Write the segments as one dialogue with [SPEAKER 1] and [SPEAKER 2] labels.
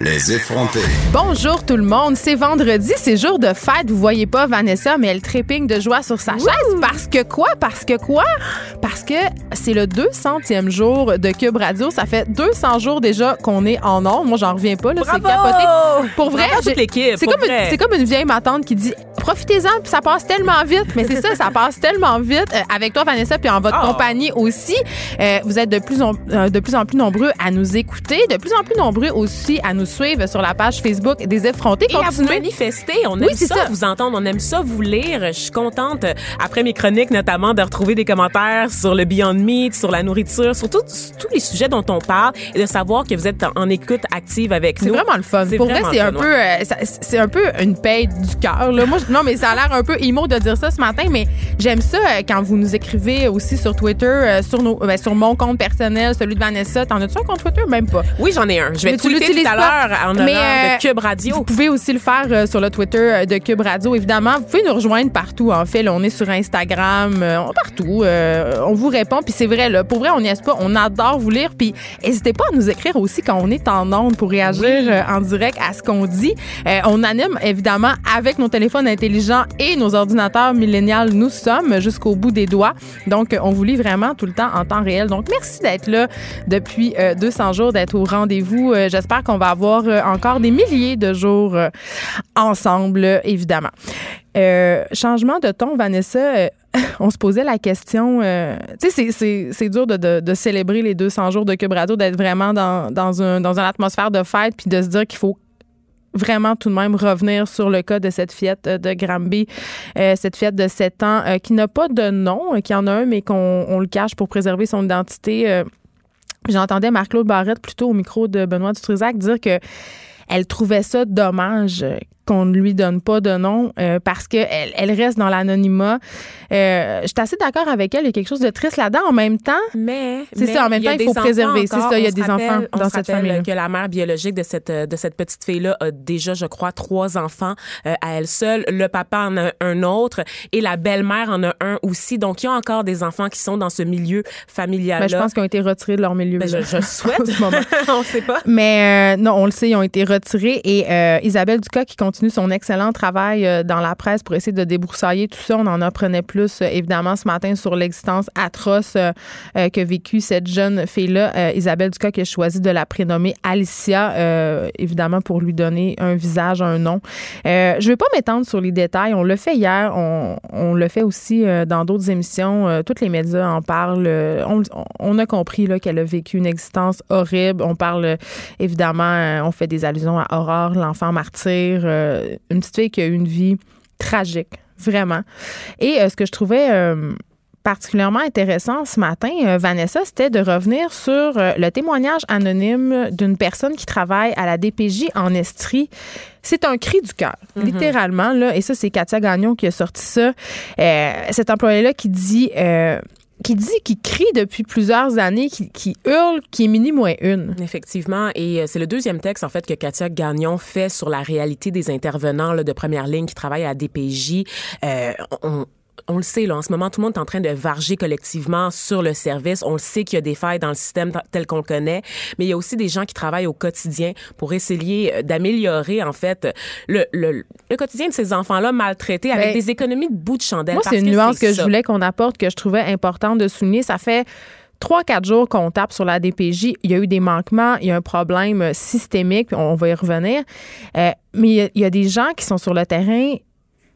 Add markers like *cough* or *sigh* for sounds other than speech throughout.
[SPEAKER 1] Les effrontés.
[SPEAKER 2] Bonjour tout le monde, c'est vendredi, c'est jour de fête. Vous voyez pas Vanessa, mais elle trépigne de joie sur sa chaise. Parce que quoi? Parce que quoi? Parce que c'est le 200e jour de Cube Radio. Ça fait 200 jours déjà qu'on est en ondes. Moi, j'en reviens pas. Là, c'est capoté. Pour vrai,
[SPEAKER 3] Bravo à toute
[SPEAKER 2] j'ai-
[SPEAKER 3] l'équipe,
[SPEAKER 2] c'est comme, une- comme une vieille matante qui dit profitez-en, puis ça passe tellement vite. Mais c'est ça, ça *laughs* passe tellement vite. Euh, avec toi, Vanessa, puis en votre
[SPEAKER 3] Oh.
[SPEAKER 2] compagnie aussi. Euh, vous êtes de plus, en, euh, de plus en plus nombreux à nous écouter, de plus en plus nombreux aussi à nous suivre sur la page Facebook des effrontés.
[SPEAKER 3] Et à vous
[SPEAKER 2] Continuez.
[SPEAKER 3] manifester. On aime
[SPEAKER 2] c'est
[SPEAKER 3] ça,
[SPEAKER 2] ça.
[SPEAKER 3] vous entendre, on aime ça vous lire. Je suis contente, euh, après mes chroniques notamment, de retrouver des commentaires sur le Beyond Meat, sur la nourriture, sur, tout- sur tous les sujets dont on parle et de savoir que vous êtes en, en écoute active avec
[SPEAKER 2] C'est
[SPEAKER 3] nous.
[SPEAKER 2] vraiment le fun.
[SPEAKER 3] C'est
[SPEAKER 2] Pour vrai,
[SPEAKER 3] vraiment
[SPEAKER 2] c'est
[SPEAKER 3] le
[SPEAKER 2] un
[SPEAKER 3] fun,
[SPEAKER 2] peu, euh, c'est un peu une paye du cœur. là. Moi, je- non, mais ça a l'air un peu emo de dire ça ce matin, mais j'aime ça euh, quand vous nous écrivez aussi sur Twitter, euh, sur nos, ben, sur mon compte personnel, celui de Vanessa. T'en as-tu un compte Twitter? Même pas
[SPEAKER 3] Oui, j'en ai un. Je vais
[SPEAKER 2] Mais
[SPEAKER 3] tweeter tout à
[SPEAKER 2] pas.
[SPEAKER 3] En honneur
[SPEAKER 2] euh,
[SPEAKER 3] de Cube Radio.
[SPEAKER 2] Vous pouvez aussi le faire euh, sur le Twitter euh, de Cube Radio, évidemment. Vous pouvez nous rejoindre partout, en fait. Là, on est sur Instagram, euh, partout. euh, on vous répond. Puis c'est vrai, là, pour vrai, on n'y est pas. On adore vous lire. Puis n'hésitez pas à nous écrire aussi quand on est en onde pour réagir euh, en direct à ce qu'on dit. Euh, on anime, évidemment, avec nos téléphones intelligents et nos ordinateurs millénials. Nous sommes jusqu'au bout des doigts. Donc, euh, on vous lit vraiment tout le temps en temps réel. Donc, merci d'être là depuis euh, 200 jours, d'être au rendez-vous. Euh, J'espère qu'on va avoir euh, encore des milliers de jours euh, ensemble, évidemment. Euh, changement de ton, Vanessa. *laughs* on se posait la question, tu sais, c'est- dur de, de- célébrer les 200 jours de Cube d'être vraiment dans, dans, un, dans une atmosphère de fête, puis de se dire qu'il faut vraiment tout de même revenir sur le cas de cette fillette de Granby, cette fillette de 7 ans qui n'a pas de nom, qui en a un, mais qu'on on le cache pour préserver son identité. J'entendais Marc-Claude Barrette plutôt au micro de Benoît Dutrisac dire que elle trouvait ça dommage qu'on ne lui donne pas de nom euh, parce qu'elle elle reste dans l'anonymat. Euh, je suis assez d'accord avec elle. Il y a quelque chose de triste là-dedans. En même temps,
[SPEAKER 3] Mais
[SPEAKER 2] C'est ça, en même temps, il faut préserver, c'est ça, il y a des
[SPEAKER 3] rappelle-
[SPEAKER 2] enfants dans cette famille-là.
[SPEAKER 3] que la mère biologique de cette de cette petite fille là a déjà je crois trois enfants euh, à elle seule, le papa en a un autre et la belle-mère en a un aussi. Donc il y a encore des enfants qui sont dans ce milieu familial là.
[SPEAKER 2] ben, je pense qu'ils ont été retirés de leur milieu.
[SPEAKER 3] Ben, je, je le *laughs* souhaite.
[SPEAKER 2] en ce moment. *laughs*
[SPEAKER 3] on sait pas.
[SPEAKER 2] Mais non, on le sait, ils ont été retirés. Et Isabelle Ducas qui continue son excellent travail euh, dans la presse pour essayer de débroussailler tout ça. On en apprenait plus, euh, évidemment, ce matin sur l'existence atroce euh, que vécu cette jeune fille-là. Isabelle Ducas qui a choisi de la prénommer Alicia, euh, évidemment, pour lui donner un visage, un nom. Euh, je ne vais pas m'étendre sur les détails. On l'a fait hier. On, on le fait aussi dans d'autres émissions. Tous les médias en parlent. On, on a compris qu'elle a vécu une existence horrible. On parle, évidemment, on fait des allusions à Aurore, l'enfant martyr. Euh, une petite fille qui a eu une vie tragique, vraiment. Et euh, ce que je trouvais... euh, particulièrement intéressant ce matin, Vanessa, c'était de revenir sur le témoignage anonyme d'une personne qui travaille à la DPJ en Estrie. C'est un cri du cœur, littéralement. Là, et ça, c'est Katia Gagnon qui a sorti ça. Cet employé-là qui dit... qui dit, qui crie depuis plusieurs années, qui, hurle, qui est mini moins une.
[SPEAKER 3] Effectivement, et euh, c'est le deuxième texte en fait que Katia Gagnon fait sur la réalité des intervenants de première ligne qui travaillent à DPJ. Euh, on, on le sait, là, en ce moment, tout le monde est en train de varger collectivement sur le service. On le sait qu'il y a des failles dans le système tel qu'on le connaît, mais il y a aussi des gens qui travaillent au quotidien pour essayer euh, d'améliorer, en fait, le, le, le quotidien de ces enfants-là maltraités avec
[SPEAKER 2] Ben,
[SPEAKER 3] des économies de bout de chandelle.
[SPEAKER 2] Moi, c'est une nuance que, je voulais qu'on apporte, que je trouvais importante de souligner. Ça fait trois, quatre jours qu'on tape sur la DPJ. Il y a eu des manquements, il y a un problème euh, systémique, on va y revenir. Euh, mais il y a- il y, a des gens qui sont sur le terrain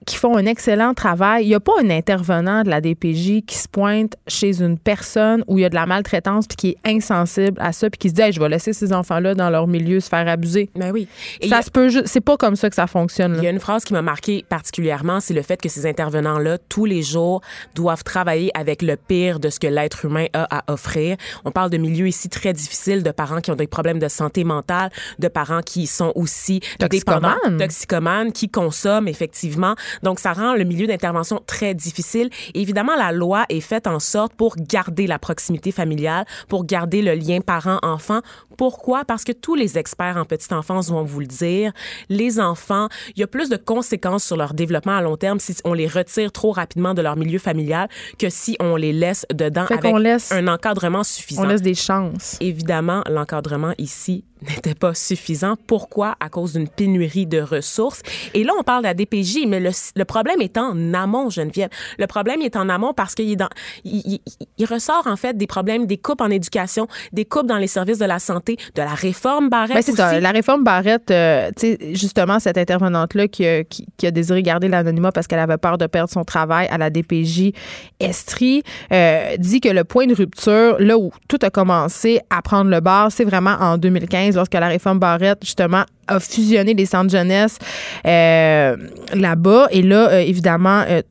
[SPEAKER 2] qui font un excellent travail. Il n'y a pas un intervenant de la DPJ qui se pointe chez une personne où il y a de la maltraitance puis qui est insensible à ça puis qui se dit Hey, je vais laisser ces enfants-là dans leur milieu se faire abuser.
[SPEAKER 3] Ben oui. Et
[SPEAKER 2] ça
[SPEAKER 3] a-
[SPEAKER 2] se peut c'est pas comme ça que ça fonctionne. là.
[SPEAKER 3] Il y a une phrase qui m'a marqué particulièrement, c'est le fait que ces intervenants-là, tous les jours, doivent travailler avec le pire de ce que l'être humain a à offrir. On parle de milieux ici très difficiles, de parents qui ont des problèmes de santé mentale, de parents qui sont aussi
[SPEAKER 2] Toxicomanes.
[SPEAKER 3] dépendants, toxicomanes, qui consomment effectivement. Donc, ça rend le milieu d'intervention très difficile. évidemment, la loi est faite en sorte pour garder la proximité familiale, pour garder le lien parent-enfant. Pourquoi? Parce que tous les experts en petite enfance vont vous le dire. Les enfants, il y a plus de conséquences sur leur développement à long terme si on les retire trop rapidement de leur milieu familial que si on les laisse dedans avec un encadrement suffisant.
[SPEAKER 2] On laisse des chances.
[SPEAKER 3] Évidemment, l'encadrement ici n'était pas suffisant. Pourquoi? À cause d'une pénurie de ressources. Et là, on parle de la DPJ, mais le, problème est en amont, Geneviève. Le problème est en amont parce qu'il dans, il, ressort en fait des problèmes, des coupes en éducation, des coupes dans les services de la santé, de la réforme Barrette. Ben, c'est ça.
[SPEAKER 2] La réforme Barrette, euh, tu sais, justement, cette intervenante-là qui, qui, a désiré garder l'anonymat parce qu'elle avait peur de perdre son travail à la DPJ Estrie, euh, dit que le point de rupture, là où tout a commencé à prendre le bar, c'est vraiment en 2015 lorsque la réforme Barrette, justement, a fusionné les centres de jeunesse euh, là-bas. Et là, euh, évidemment, euh,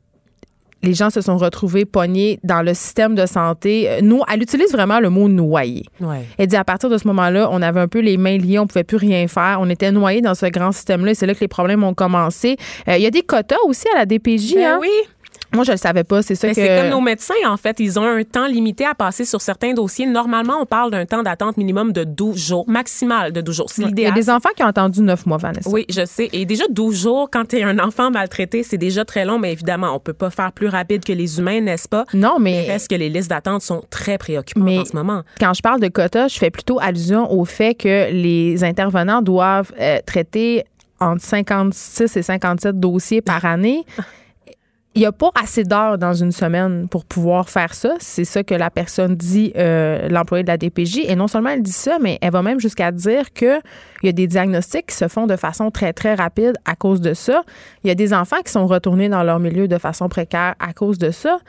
[SPEAKER 2] les gens se sont retrouvés pognés dans le système de santé. Nous, elle utilise vraiment le mot noyer. Elle dit à partir de ce moment-là, on avait un peu les mains liées, on pouvait plus rien faire. On était noyés dans ce grand système-là et c'est là que les problèmes ont commencé. Il y a des quotas aussi à la DPJ.
[SPEAKER 3] Ben
[SPEAKER 2] hein?
[SPEAKER 3] oui.
[SPEAKER 2] Moi, je le savais pas. C'est ça que.
[SPEAKER 3] C'est comme nos médecins, en fait. Ils ont un temps limité à passer sur certains dossiers. Normalement, on parle d'un temps d'attente minimum de 12 jours, maximal de 12 jours. C'est l'idéal.
[SPEAKER 2] Il y a des enfants qui ont attendu 9 mois, Vanessa.
[SPEAKER 3] Oui, je sais. Et déjà, 12 jours, quand tu es un enfant maltraité, c'est déjà très long. Mais évidemment, on peut pas faire plus rapide que les humains, n'est-ce pas?
[SPEAKER 2] Non, mais.
[SPEAKER 3] Est-ce que les listes d'attente sont très préoccupantes en ce moment?
[SPEAKER 2] Quand je parle de quotas, je fais plutôt allusion au fait que les intervenants doivent euh, traiter entre 56 et 57 dossiers par année. *laughs* il n'y a pas assez d'heures dans une semaine pour pouvoir faire ça. C'est ça que la personne dit, euh, l'employé de la DPJ. Et non seulement elle dit ça, mais elle va même jusqu'à dire qu'il y a des diagnostics qui se font de façon très, très rapide à cause de ça. Il y a des enfants qui sont retournés dans leur milieu de façon précaire à cause de ça.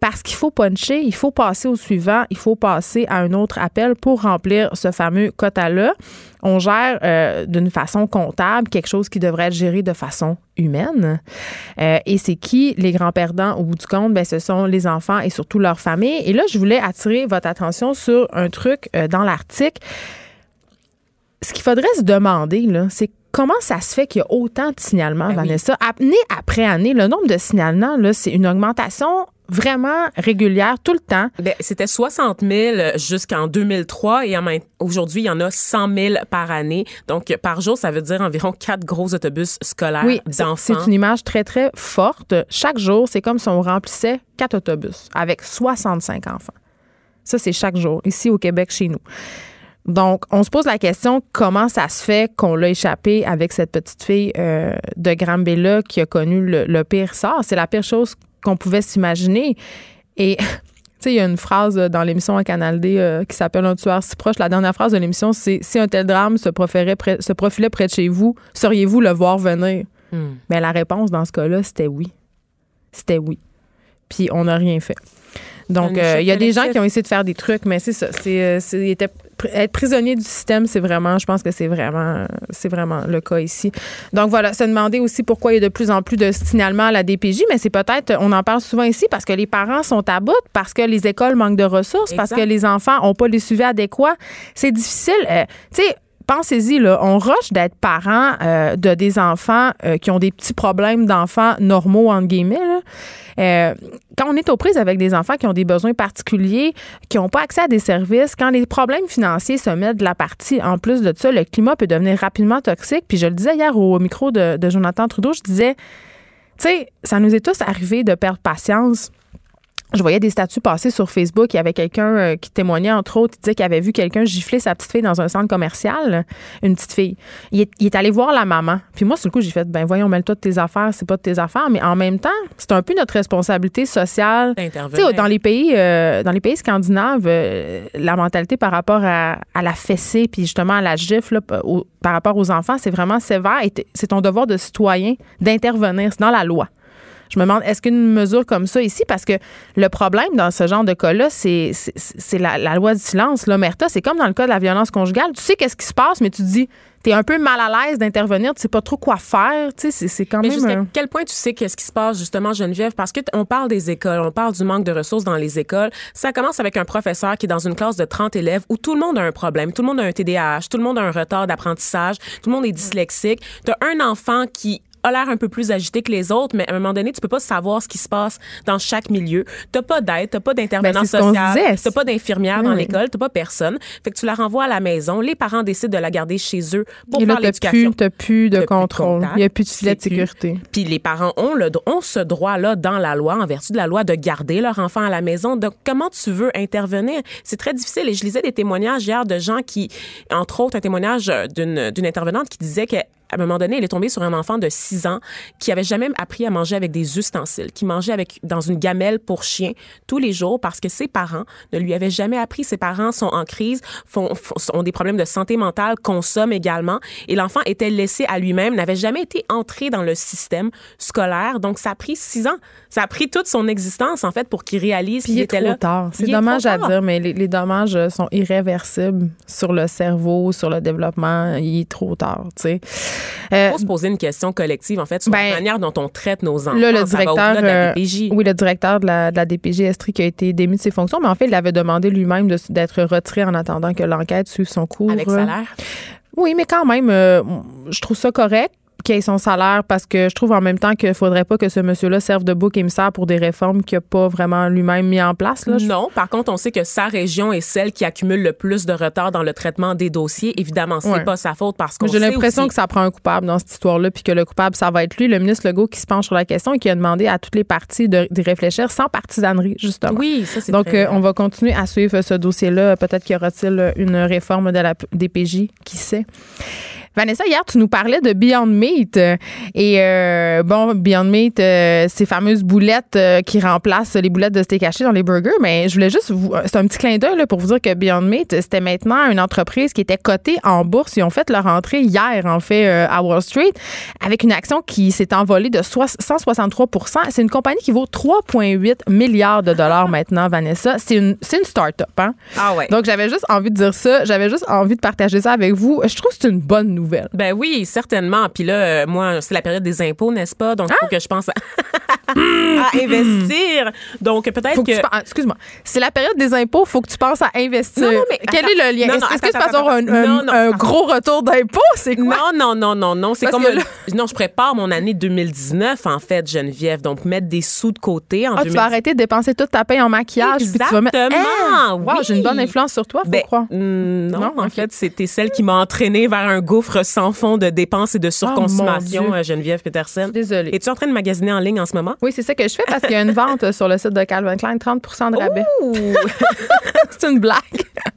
[SPEAKER 2] Parce qu'il faut puncher, il faut passer au suivant, il faut passer à un autre appel pour remplir ce fameux quota-là. On gère euh, d'une façon comptable quelque chose qui devrait être géré de façon humaine. Euh, et c'est qui les grands perdants au bout du compte? Ben, ce sont les enfants et surtout leurs familles. Et là, je voulais attirer votre attention sur un truc euh, dans l'article. Ce qu'il faudrait se demander, c'est comment ça se fait qu'il y a autant de signalements, ben Vanessa? Année après année, le nombre de signalements, c'est une augmentation vraiment régulière tout le temps.
[SPEAKER 3] Ben, c'était 60 000 jusqu'en 2003 et aujourd'hui, il y en a 100 000 par année. Donc, par jour, ça veut dire environ quatre gros autobus scolaires oui, d'enfants.
[SPEAKER 2] C'est une image très, très forte. Chaque jour, c'est comme si on remplissait quatre autobus avec 65 enfants. Ça, c'est chaque jour, ici au Québec, chez nous. Donc, on se pose la question comment ça se fait qu'on l'a échappé avec cette petite fille euh, de Grambella qui a connu le, le pire sort? C'est la pire chose qu'on pouvait s'imaginer. Et *laughs* tu sais, il y a une phrase dans l'émission à Canal D euh, qui s'appelle Un tueur si proche. La dernière phrase de l'émission, c'est Si un tel drame se, près, se profilait près de chez vous, sauriez-vous le voir venir? Mais hmm. ben, la réponse dans ce cas-là, c'était oui. C'était oui. Puis on n'a rien fait. Donc, euh, il y a des gens qui ont essayé de faire des trucs, mais c'est ça. C'est, euh, être prisonnier du système, c'est vraiment, je pense que c'est vraiment, c'est vraiment le cas ici. Donc voilà, se demander aussi pourquoi il y a de plus en plus de signalements à la DPJ, mais c'est peut-être, on en parle souvent ici parce que les parents sont à bout, parce que les écoles manquent de ressources, parce que les enfants n'ont pas les suivis adéquats. C'est difficile. Euh, tu sais, pensez-y, là, on rush d'être parent euh, de des enfants euh, qui ont des petits problèmes d'enfants normaux, entre guillemets. Euh, quand on est aux prises avec des enfants qui ont des besoins particuliers, qui n'ont pas accès à des services, quand les problèmes financiers se mettent de la partie, en plus de ça, le climat peut devenir rapidement toxique. Puis je le disais hier au micro de, de Jonathan Trudeau, je disais, tu sais, ça nous est tous arrivé de perdre patience je voyais des statuts passer sur Facebook. Il y avait quelqu'un euh, qui témoignait, entre autres, il disait qu'il avait vu quelqu'un gifler sa petite fille dans un centre commercial, une petite fille. Il est, allé voir la maman. Puis moi, sur le coup, j'ai fait, ben voyons, mêle-toi de tes affaires, c'est pas de tes affaires. Mais en même temps, c'est un peu notre responsabilité sociale. Dans les pays, euh, dans les pays scandinaves, euh, la mentalité par rapport à, la fessée, puis justement à la gifle, par rapport aux enfants, c'est vraiment sévère. Et c'est ton devoir de citoyen d'intervenir. C'est dans la loi. Je me demande, est-ce qu'une mesure comme ça ici, parce que le problème dans ce genre de cas-là, c'est, la, loi du silence. L'omerta, c'est comme dans le cas de la violence conjugale. Tu sais qu'est-ce qui se passe, mais tu te dis, tu es un peu mal à l'aise d'intervenir, tu sais pas trop quoi faire. Tu sais, c'est, quand
[SPEAKER 3] mais
[SPEAKER 2] même.
[SPEAKER 3] Jusqu'à quel point tu sais qu'est-ce qui se passe, justement, Geneviève? Parce qu'on parle des écoles, on parle du manque de ressources dans les écoles. Ça commence avec un professeur qui est dans une classe de 30 élèves où tout le monde a un problème. Tout le monde a un TDAH, tout le monde a un retard d'apprentissage, tout le monde est dyslexique. Tu as un enfant qui a l'air un peu plus agité que les autres, mais à un moment donné, tu peux pas savoir ce qui se passe dans chaque milieu. T'as pas d'aide, t'as pas d'intervenant
[SPEAKER 2] Ben, ce qu'on
[SPEAKER 3] social, t'as pas d'infirmière dans l'école, t'as pas personne. Fait que tu la renvoies à la maison. Les parents décident de la garder chez eux pour
[SPEAKER 2] Et
[SPEAKER 3] faire l'éducation.
[SPEAKER 2] plus, t'as plus de
[SPEAKER 3] plus de
[SPEAKER 2] contrôle. Il n'y a plus de filet sécurité.
[SPEAKER 3] Puis les parents ont, le, ont ce droit-là dans la loi, en vertu de la loi, de garder leur enfant à la maison. Donc, comment tu veux intervenir? C'est très difficile. Et je lisais des témoignages hier de gens qui, entre autres, un témoignage euh, d'une d'une intervenante qui disait que à un moment donné, elle est tombée sur un enfant de 6 ans qui avait jamais appris à manger avec des ustensiles, qui mangeait avec dans une gamelle pour chien tous les jours parce que ses parents ne lui avaient jamais appris. Ses parents sont en crise, font, ont des problèmes de santé mentale, consomment également, et l'enfant était laissé à lui-même, n'avait jamais été entré dans le système scolaire. Donc, ça a pris 6 ans. Ça a pris toute son existence, en fait, pour qu'il réalise qu'il
[SPEAKER 2] il est
[SPEAKER 3] était
[SPEAKER 2] trop
[SPEAKER 3] là.
[SPEAKER 2] tard. C'est dommage
[SPEAKER 3] trop
[SPEAKER 2] à
[SPEAKER 3] tard.
[SPEAKER 2] dire, mais les, les dommages euh, sont irréversibles sur le cerveau, sur le développement. Il est trop tard, tu sais. Euh,
[SPEAKER 3] faut se poser une question collective, en fait, sur
[SPEAKER 2] Ben,
[SPEAKER 3] la manière dont on traite nos enfants.
[SPEAKER 2] Là, le directeur,
[SPEAKER 3] de la
[SPEAKER 2] euh,
[SPEAKER 3] DPJ.
[SPEAKER 2] oui, le directeur de la, de la DPJ Estrie qui a été démis de ses fonctions, mais en fait, il avait demandé lui-même de- d'être retiré en attendant que l'enquête suive son cours.
[SPEAKER 3] Avec salaire.
[SPEAKER 2] Oui, mais quand même, euh, je trouve ça correct qu'il ait son salaire parce que je trouve en même temps qu'il faudrait pas que ce monsieur-là serve de bouc émissaire pour des réformes qu'il n'a pas vraiment lui-même mis en place. Là.
[SPEAKER 3] Non, par contre, on sait que sa région est celle qui accumule le plus de retard dans le traitement des dossiers. Évidemment, c'est
[SPEAKER 2] Ouais.
[SPEAKER 3] pas sa faute parce qu'on
[SPEAKER 2] J'ai l'impression
[SPEAKER 3] aussi-
[SPEAKER 2] que ça prend un coupable dans cette histoire-là, puis que le coupable, ça va être lui, le ministre Legault, qui se penche sur la question et qui a demandé à toutes les parties de, d'y réfléchir sans partisanerie, justement.
[SPEAKER 3] Oui, ça c'est
[SPEAKER 2] Donc, euh, on va continuer à suivre ce dossier-là. Peut-être qu'il y aura-t-il une réforme de la DPJ, qui sait? Vanessa, hier, tu nous parlais de Beyond Meat. euh, Et euh, bon, Beyond Meat, euh, ces fameuses boulettes euh, qui remplacent les boulettes de steak haché dans les burgers. Mais je voulais juste vous. C'est un petit clin d'œil pour vous dire que Beyond Meat, c'était maintenant une entreprise qui était cotée en bourse. Ils ont fait leur entrée hier, en fait, à Wall Street, avec une action qui s'est envolée de soix- 163% C'est une compagnie qui vaut 3,8 milliards de dollars maintenant, Vanessa. C'est une, une start-up. Hein?
[SPEAKER 3] Ah ouais.
[SPEAKER 2] Donc, j'avais juste envie de dire ça. J'avais juste envie de partager ça avec vous. Je trouve que c'est une bonne nouvelle.
[SPEAKER 3] Ben oui, certainement. Puis là, euh, moi, c'est la période des impôts, n'est-ce pas? Donc, il
[SPEAKER 2] Ah!
[SPEAKER 3] faut que je pense à, *laughs* à investir. Donc, peut-être
[SPEAKER 2] Faut que
[SPEAKER 3] que...
[SPEAKER 2] tu pen- ah, Excuse-moi. C'est la période des impôts. Faut que tu penses à investir.
[SPEAKER 3] Non, non, mais
[SPEAKER 2] Quel
[SPEAKER 3] attends.
[SPEAKER 2] est le lien?
[SPEAKER 3] Non,
[SPEAKER 2] Est-ce
[SPEAKER 3] non,
[SPEAKER 2] est-ce que tu
[SPEAKER 3] attends,
[SPEAKER 2] avoir un,
[SPEAKER 3] attends,
[SPEAKER 2] un-
[SPEAKER 3] non, non,
[SPEAKER 2] un
[SPEAKER 3] attends.
[SPEAKER 2] gros retour d'impôts? C'est quoi?
[SPEAKER 3] Non, non, non, non, non. C'est
[SPEAKER 2] Parce
[SPEAKER 3] comme...
[SPEAKER 2] que là-
[SPEAKER 3] Non, je prépare mon année 2019, en fait, Geneviève. Donc, mettre des sous de côté en
[SPEAKER 2] Ah, tu
[SPEAKER 3] 2019.
[SPEAKER 2] vas arrêter de dépenser toute ta paye en maquillage. puis tu vas mettre.
[SPEAKER 3] Exactement,
[SPEAKER 2] Ah! Wow,
[SPEAKER 3] oui.
[SPEAKER 2] j'ai une bonne influence sur toi, faut
[SPEAKER 3] Ben,
[SPEAKER 2] croire.
[SPEAKER 3] mm, non,
[SPEAKER 2] Non?
[SPEAKER 3] en
[SPEAKER 2] Ok.
[SPEAKER 3] fait, c'était celle qui m'a entraînée vers un gouffre sans fond de dépenses et de surconsommation,
[SPEAKER 2] Oh, Dieu.
[SPEAKER 3] euh, Geneviève Peterson.
[SPEAKER 2] Désolée.
[SPEAKER 3] Es-tu en train de magasiner en ligne en ce moment?
[SPEAKER 2] Oui, c'est ça que je fais parce qu'il y a une *laughs* vente sur le site de Calvin Klein, 30 de rabais. *laughs* C'est une blague. *laughs*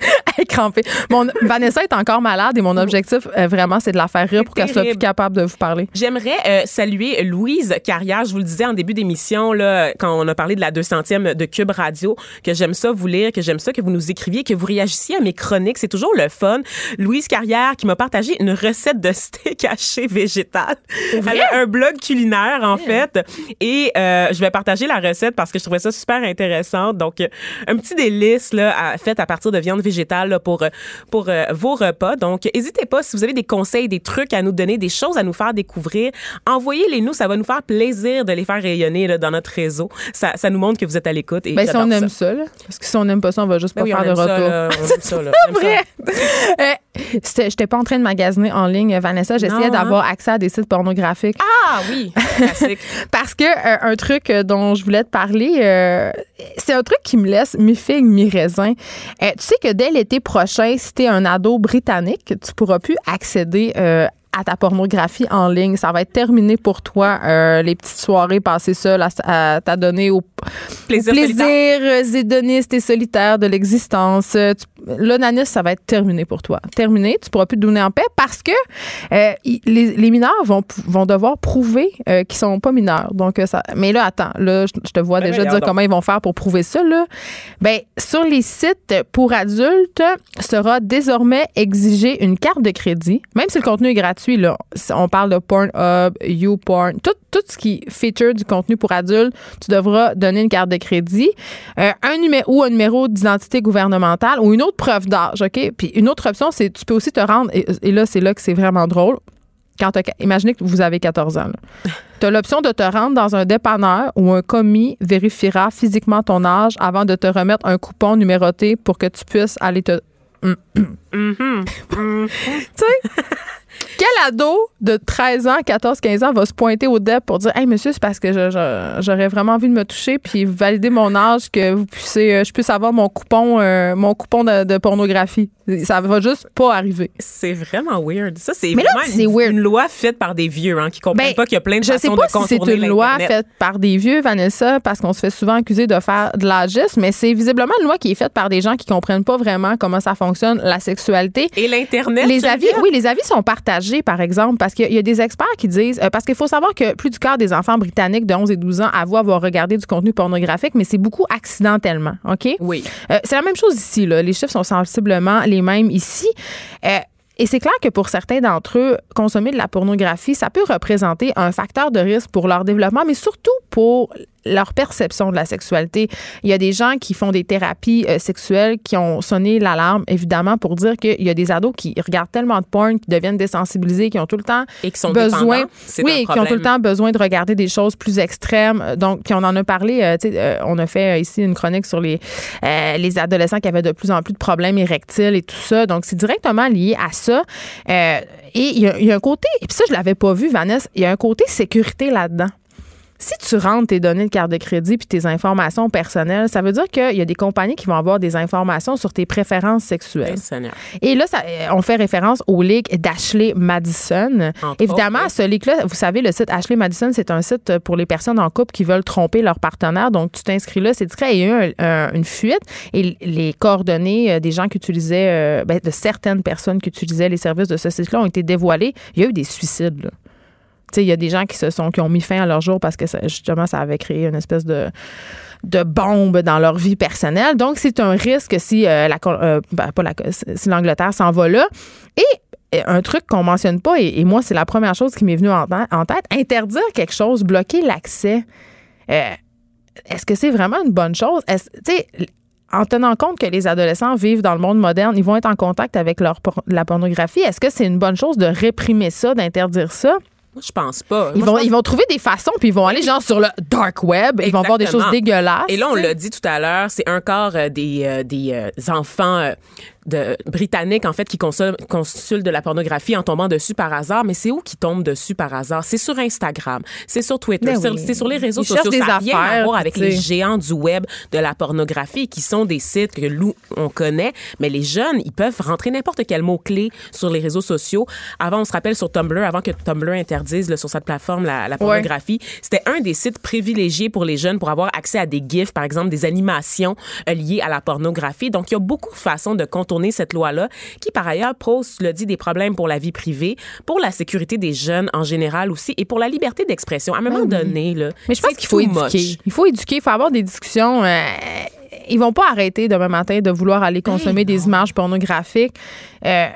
[SPEAKER 2] *laughs* Elle est crampée. Mon, Vanessa est encore malade et mon objectif, euh, vraiment, c'est de la faire rire pour qu'elle soit plus capable de vous parler.
[SPEAKER 3] J'aimerais euh, saluer Louise Carrière. Je vous le disais en début d'émission, là, quand on a parlé de la 200e de Cube Radio, que j'aime ça vous lire, que j'aime ça que vous nous écriviez, que vous réagissiez à mes chroniques. C'est toujours le fun. Louise Carrière qui m'a partagé une recette de steak haché végétal. Elle a un blog culinaire, en fait. Et euh, je vais partager la recette parce que je trouvais ça super intéressant. Donc, un petit délice là, à- fait à partir de viande végétale là, pour, euh, pour euh, vos repas. Donc, n'hésitez pas si vous avez des conseils, des trucs à nous donner, des choses à nous faire découvrir. Envoyez-les nous. Ça va nous faire plaisir de les faire rayonner là, dans notre réseau. Ça, ça nous montre que vous êtes à l'écoute. Et
[SPEAKER 2] Ben, si on aime
[SPEAKER 3] ça.
[SPEAKER 2] ça, là. Parce que si on n'aime pas ça, on va juste
[SPEAKER 3] Ben
[SPEAKER 2] pas
[SPEAKER 3] oui,
[SPEAKER 2] faire de retour. *laughs*
[SPEAKER 3] ça.
[SPEAKER 2] vrai. *laughs* *laughs* J'étais pas en train de magasiner en ligne, Vanessa. J'essayais
[SPEAKER 3] hein?
[SPEAKER 2] d'avoir accès à des sites pornographiques.
[SPEAKER 3] Ah oui, *laughs* classique.
[SPEAKER 2] Parce que euh, un truc euh, dont je voulais te parler, euh, c'est un truc qui me laisse mi-figue, mi-raisin. Euh, tu sais que dès l'été prochain, si t'es un ado britannique, tu pourras plus accéder à ta pornographie en ligne. Ça va être terminé pour toi, euh, les petites soirées passées seules à, à t'adonner au
[SPEAKER 3] Plaisir,
[SPEAKER 2] plaisir et solitaire de l'existence. Tu- L'onanisme, ça va être terminé pour toi. Terminé, tu pourras plus te donner en paix parce que euh, les, les mineurs vont, vont devoir prouver euh, qu'ils sont pas mineurs. Donc, euh, ça, mais là, attends, là, je, je te vois déjà dire
[SPEAKER 3] donc.
[SPEAKER 2] comment ils vont faire pour prouver ça. Là. Ben, sur les sites pour adultes, sera désormais exigé une carte de crédit, même si le contenu est gratuit. Là, on parle de Pornhub, YouPorn, tout, tout ce qui feature du contenu pour adultes, tu devras donner une carte de crédit, euh, un numéro ou un numéro d'identité gouvernementale ou une autre preuve d'âge, OK? Puis une autre option, c'est tu peux aussi te rendre, et, et là, c'est là que c'est vraiment drôle. Quand imaginez que vous avez 14 ans. Tu as l'option de te rendre dans un dépanneur où un commis vérifiera physiquement ton âge avant de te remettre un coupon numéroté pour que tu puisses aller te. Hum. *clears throat*
[SPEAKER 3] Mhm.
[SPEAKER 2] tu sais, quel ado de 13 ans, 14, 15 ans va se pointer au DEP pour dire Hey, monsieur, c'est parce que j'aurais vraiment envie de me toucher puis valider mon âge que vous puissiez, euh, je puisse avoir mon coupon, euh, mon coupon de, de pornographie. Ça va juste pas arriver.
[SPEAKER 3] C'est vraiment weird. Ça, c'est
[SPEAKER 2] là,
[SPEAKER 3] vraiment
[SPEAKER 2] c'est
[SPEAKER 3] une,
[SPEAKER 2] weird.
[SPEAKER 3] une loi faite par des vieux hein, qui comprennent
[SPEAKER 2] Ben,
[SPEAKER 3] pas qu'il y a plein de
[SPEAKER 2] Je sais
[SPEAKER 3] façons
[SPEAKER 2] pas
[SPEAKER 3] de
[SPEAKER 2] si c'est une loi faite par des vieux, Vanessa, parce qu'on se fait souvent accuser de faire de l'agisme, mais c'est visiblement une loi qui est faite par des gens qui comprennent pas vraiment comment ça fonctionne, la sexualité.
[SPEAKER 3] Et l'Internet.
[SPEAKER 2] Les avis, oui, les avis sont partagés, par exemple, parce qu'il y a des experts qui disent, euh, parce qu'il faut savoir que plus du quart des enfants britanniques de 11 et 12 ans avouent avoir regardé du contenu pornographique, mais c'est beaucoup accidentellement, OK?
[SPEAKER 3] Oui.
[SPEAKER 2] Euh, c'est la même chose ici. Là. Les chiffres sont sensiblement les mêmes ici. Euh, et c'est clair que pour certains d'entre eux, consommer de la pornographie, ça peut représenter un facteur de risque pour leur développement, mais surtout pour leur perception de la sexualité. Il y a des gens qui font des thérapies euh, sexuelles qui ont sonné l'alarme, évidemment, pour dire qu'il y a des ados qui regardent tellement de porn, qui deviennent désensibilisés, qui ont tout le temps
[SPEAKER 3] Et qui sont
[SPEAKER 2] besoin, oui, qui ont tout le temps besoin de regarder des choses plus extrêmes. Donc, puis on en a parlé, euh, euh, on a fait euh, ici une chronique sur les, euh, les adolescents qui avaient de plus en plus de problèmes érectiles et tout ça. Donc, c'est directement lié à ça. Et il y, a- il y a un côté, et puis ça, je l'avais pas vu, Vanessa, il y a un côté sécurité là-dedans. Si tu rentres tes données de carte de crédit puis tes informations personnelles, ça veut dire qu'il y a des compagnies qui vont avoir des informations sur tes préférences sexuelles. Et là, ça, euh, on fait référence au leak d'Ashley Madison.
[SPEAKER 3] Entre
[SPEAKER 2] Évidemment,
[SPEAKER 3] autres,
[SPEAKER 2] ce leak-là, vous savez, le site Ashley Madison, c'est un site pour les personnes en couple qui veulent tromper leur partenaire. Donc, tu t'inscris là, c'est discret. Il y a eu un- un- une fuite et les coordonnées euh, des gens qui utilisaient, euh, ben, de certaines personnes qui utilisaient les services de ce site-là ont été dévoilées. Il y a eu des suicides, là. Il y a des gens qui se sont qui ont mis fin à leur jour parce que justement ça avait créé une espèce de de bombe dans leur vie personnelle. Donc c'est un risque si euh, la euh, ben, la si l'Angleterre s'en va là et un truc qu'on mentionne pas et, moi c'est la première chose qui m'est venue en, tête interdire quelque chose bloquer l'accès euh, est-ce que c'est vraiment une bonne chose? En tenant compte que les adolescents vivent dans le monde moderne, ils vont être en contact avec leur la pornographie. Est-ce que c'est une bonne chose de réprimer ça, d'interdire ça?
[SPEAKER 3] Moi, je pense pas.
[SPEAKER 2] Ils
[SPEAKER 3] Moi,
[SPEAKER 2] vont,
[SPEAKER 3] pense-
[SPEAKER 2] ils vont trouver des façons, puis ils vont aller genre sur le dark web, ils vont voir des choses
[SPEAKER 3] Exactement.
[SPEAKER 2] dégueulasses.
[SPEAKER 3] Et là, on l'a dit tout à l'heure, c'est un quart euh, des, euh, des euh, enfants de, britanniques, en fait, qui consul- consultent de la pornographie en tombant dessus par hasard. Mais c'est où qu'ils tombent dessus par hasard? C'est sur Instagram, c'est sur Twitter,
[SPEAKER 2] Mais
[SPEAKER 3] c'est
[SPEAKER 2] oui.
[SPEAKER 3] c'est sur les réseaux
[SPEAKER 2] Ils
[SPEAKER 3] sociaux.
[SPEAKER 2] des
[SPEAKER 3] Ça n'a rien à
[SPEAKER 2] affaires,
[SPEAKER 3] voir avec les géants du web de la pornographie qui sont des sites que nous, on connaît. Mais les jeunes, ils peuvent rentrer n'importe quel mot-clé sur les réseaux sociaux. Avant, on se rappelle sur Tumblr, avant que Tumblr interdise là, sur cette plateforme la, la pornographie, c'était un des sites privilégiés pour les jeunes pour avoir accès à des GIFs, par exemple, des animations euh, liées à la pornographie. Donc, il y a beaucoup de façons de contourner cette loi-là qui, par ailleurs, pose, l'as dit, des problèmes pour la vie privée, pour la sécurité des jeunes en général aussi et pour la liberté d'expression. À un moment donné, là,
[SPEAKER 2] Ben Mais je pense qu'il faut éduquer.
[SPEAKER 3] much.
[SPEAKER 2] Il faut éduquer, il faut avoir des discussions. euh, ils vont pas arrêter demain matin de vouloir aller consommer des images pornographiques. Euh,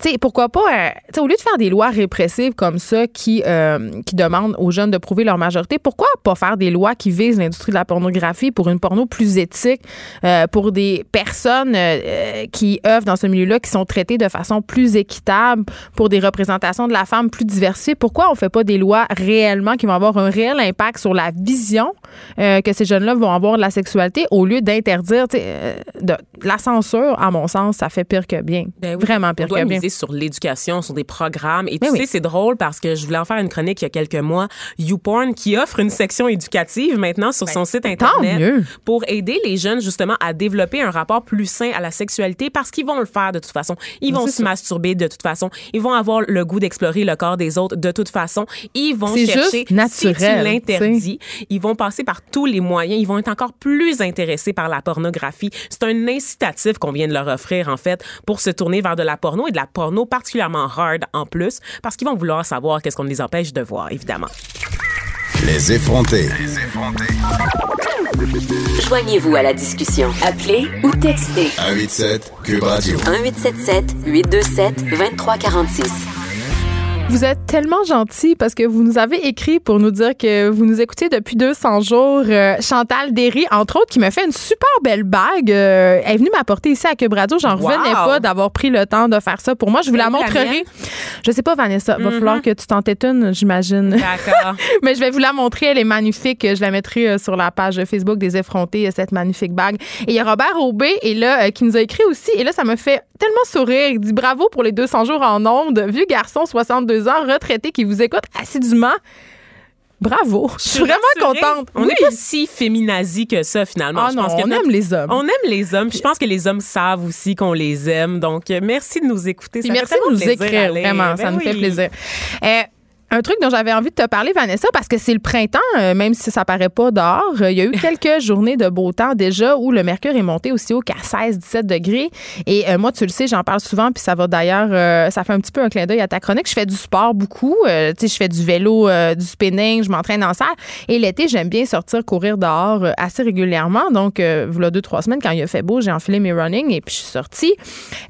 [SPEAKER 2] tu sais, pourquoi pas, tu sais, au lieu de faire des lois répressives comme ça qui, euh, qui demandent aux jeunes de prouver leur majorité, pourquoi pas faire des lois qui visent l'industrie de la pornographie pour une porno plus éthique, euh, pour des personnes euh, qui œuvrent dans ce milieu-là, qui sont traitées de façon plus équitable, pour des représentations de la femme plus diversifiées? Pourquoi on fait pas des lois réellement qui vont avoir un réel impact sur la vision que ces jeunes-là vont avoir de la sexualité au lieu d'interdire, tu sais, euh, de, la censure, à mon sens, ça fait pire que bien.
[SPEAKER 3] Ben oui.
[SPEAKER 2] Vraiment pire que bien.
[SPEAKER 3] Sur l'éducation, sur des programmes. Et tu
[SPEAKER 2] Ben
[SPEAKER 3] sais, c'est drôle parce que je voulais en faire une chronique il y a quelques mois. YouPorn qui offre une section éducative maintenant sur son site
[SPEAKER 2] Ben,
[SPEAKER 3] internet pour aider les jeunes justement à développer un rapport plus sain à la sexualité parce qu'ils vont le faire de toute façon. Ils vont
[SPEAKER 2] C'est
[SPEAKER 3] se
[SPEAKER 2] ça.
[SPEAKER 3] masturber de toute façon. Ils vont avoir le goût d'explorer le corps des autres de toute façon. Ils vont chercher
[SPEAKER 2] naturel,
[SPEAKER 3] si tu l'interdis, ils vont passer par tous les moyens. Ils vont être encore plus intéressés par la pornographie. C'est un incitatif qu'on vient de leur offrir, en fait, pour se tourner vers de la porno et de la porno particulièrement hard en plus, parce qu'ils vont vouloir savoir qu'est-ce qu'on les empêche de voir, évidemment.
[SPEAKER 1] Les effrontés.
[SPEAKER 4] Joignez-vous à la discussion. Appelez ou textez
[SPEAKER 1] 187 Cube Radio.
[SPEAKER 4] 1877 827 2346.
[SPEAKER 2] Vous êtes tellement gentil parce que vous nous avez écrit pour nous dire que vous nous écoutez depuis 200 jours. Euh, Chantal Derry, entre autres, qui m'a fait une super belle bague. Euh, elle est venue m'apporter ici à Cube Radio. J'en
[SPEAKER 3] Wow.
[SPEAKER 2] revenais pas d'avoir pris le temps de faire ça pour moi. Je vous la montrerai. Je sais pas, Vanessa. Va falloir que tu t'en une, j'imagine.
[SPEAKER 3] D'accord. *laughs*
[SPEAKER 2] Mais je vais vous la montrer. Elle est magnifique. Je la mettrai euh, sur la page Facebook des effrontés, euh, cette magnifique bague. Et il y a Robert Aubé et là, qui nous a écrit aussi. Et là, ça me fait tellement sourire. Il dit bravo pour les 200 jours en ondes. Vieux garçon, 62 ans, retraité, qui vous écoute assidûment. Bravo. Je suis vraiment
[SPEAKER 3] rassurée.
[SPEAKER 2] contente.
[SPEAKER 3] On
[SPEAKER 2] oui.
[SPEAKER 3] n'est pas si féminazi que ça, finalement.
[SPEAKER 2] Ah
[SPEAKER 3] Je
[SPEAKER 2] non,
[SPEAKER 3] pense que
[SPEAKER 2] on
[SPEAKER 3] notre-
[SPEAKER 2] aime les hommes.
[SPEAKER 3] On aime les hommes. Puis je pense que les hommes savent aussi qu'on les aime. Donc, merci de nous écouter. Ça
[SPEAKER 2] merci de nous
[SPEAKER 3] plaisir,
[SPEAKER 2] écrire,
[SPEAKER 3] Alain.
[SPEAKER 2] vraiment, ça
[SPEAKER 3] Ben
[SPEAKER 2] nous fait
[SPEAKER 3] oui.
[SPEAKER 2] plaisir. Euh, un truc dont j'avais envie de te parler, Vanessa, parce que c'est le printemps, euh, même si ça paraît pas dehors. euh, Il y a eu *laughs* quelques journées de beau temps déjà où le mercure est monté aussi haut qu'à 16-17 degrés. Et euh, moi, tu le sais, j'en parle souvent, puis ça va d'ailleurs, ça fait un petit peu un clin d'œil à ta chronique. Je fais du sport beaucoup. tu sais, je fais du vélo, du spinning, je m'entraîne en salle. Et l'été, j'aime bien sortir courir dehors assez régulièrement. Donc, voilà deux, trois semaines, quand il a fait beau, j'ai enfilé mes running et puis je suis sortie.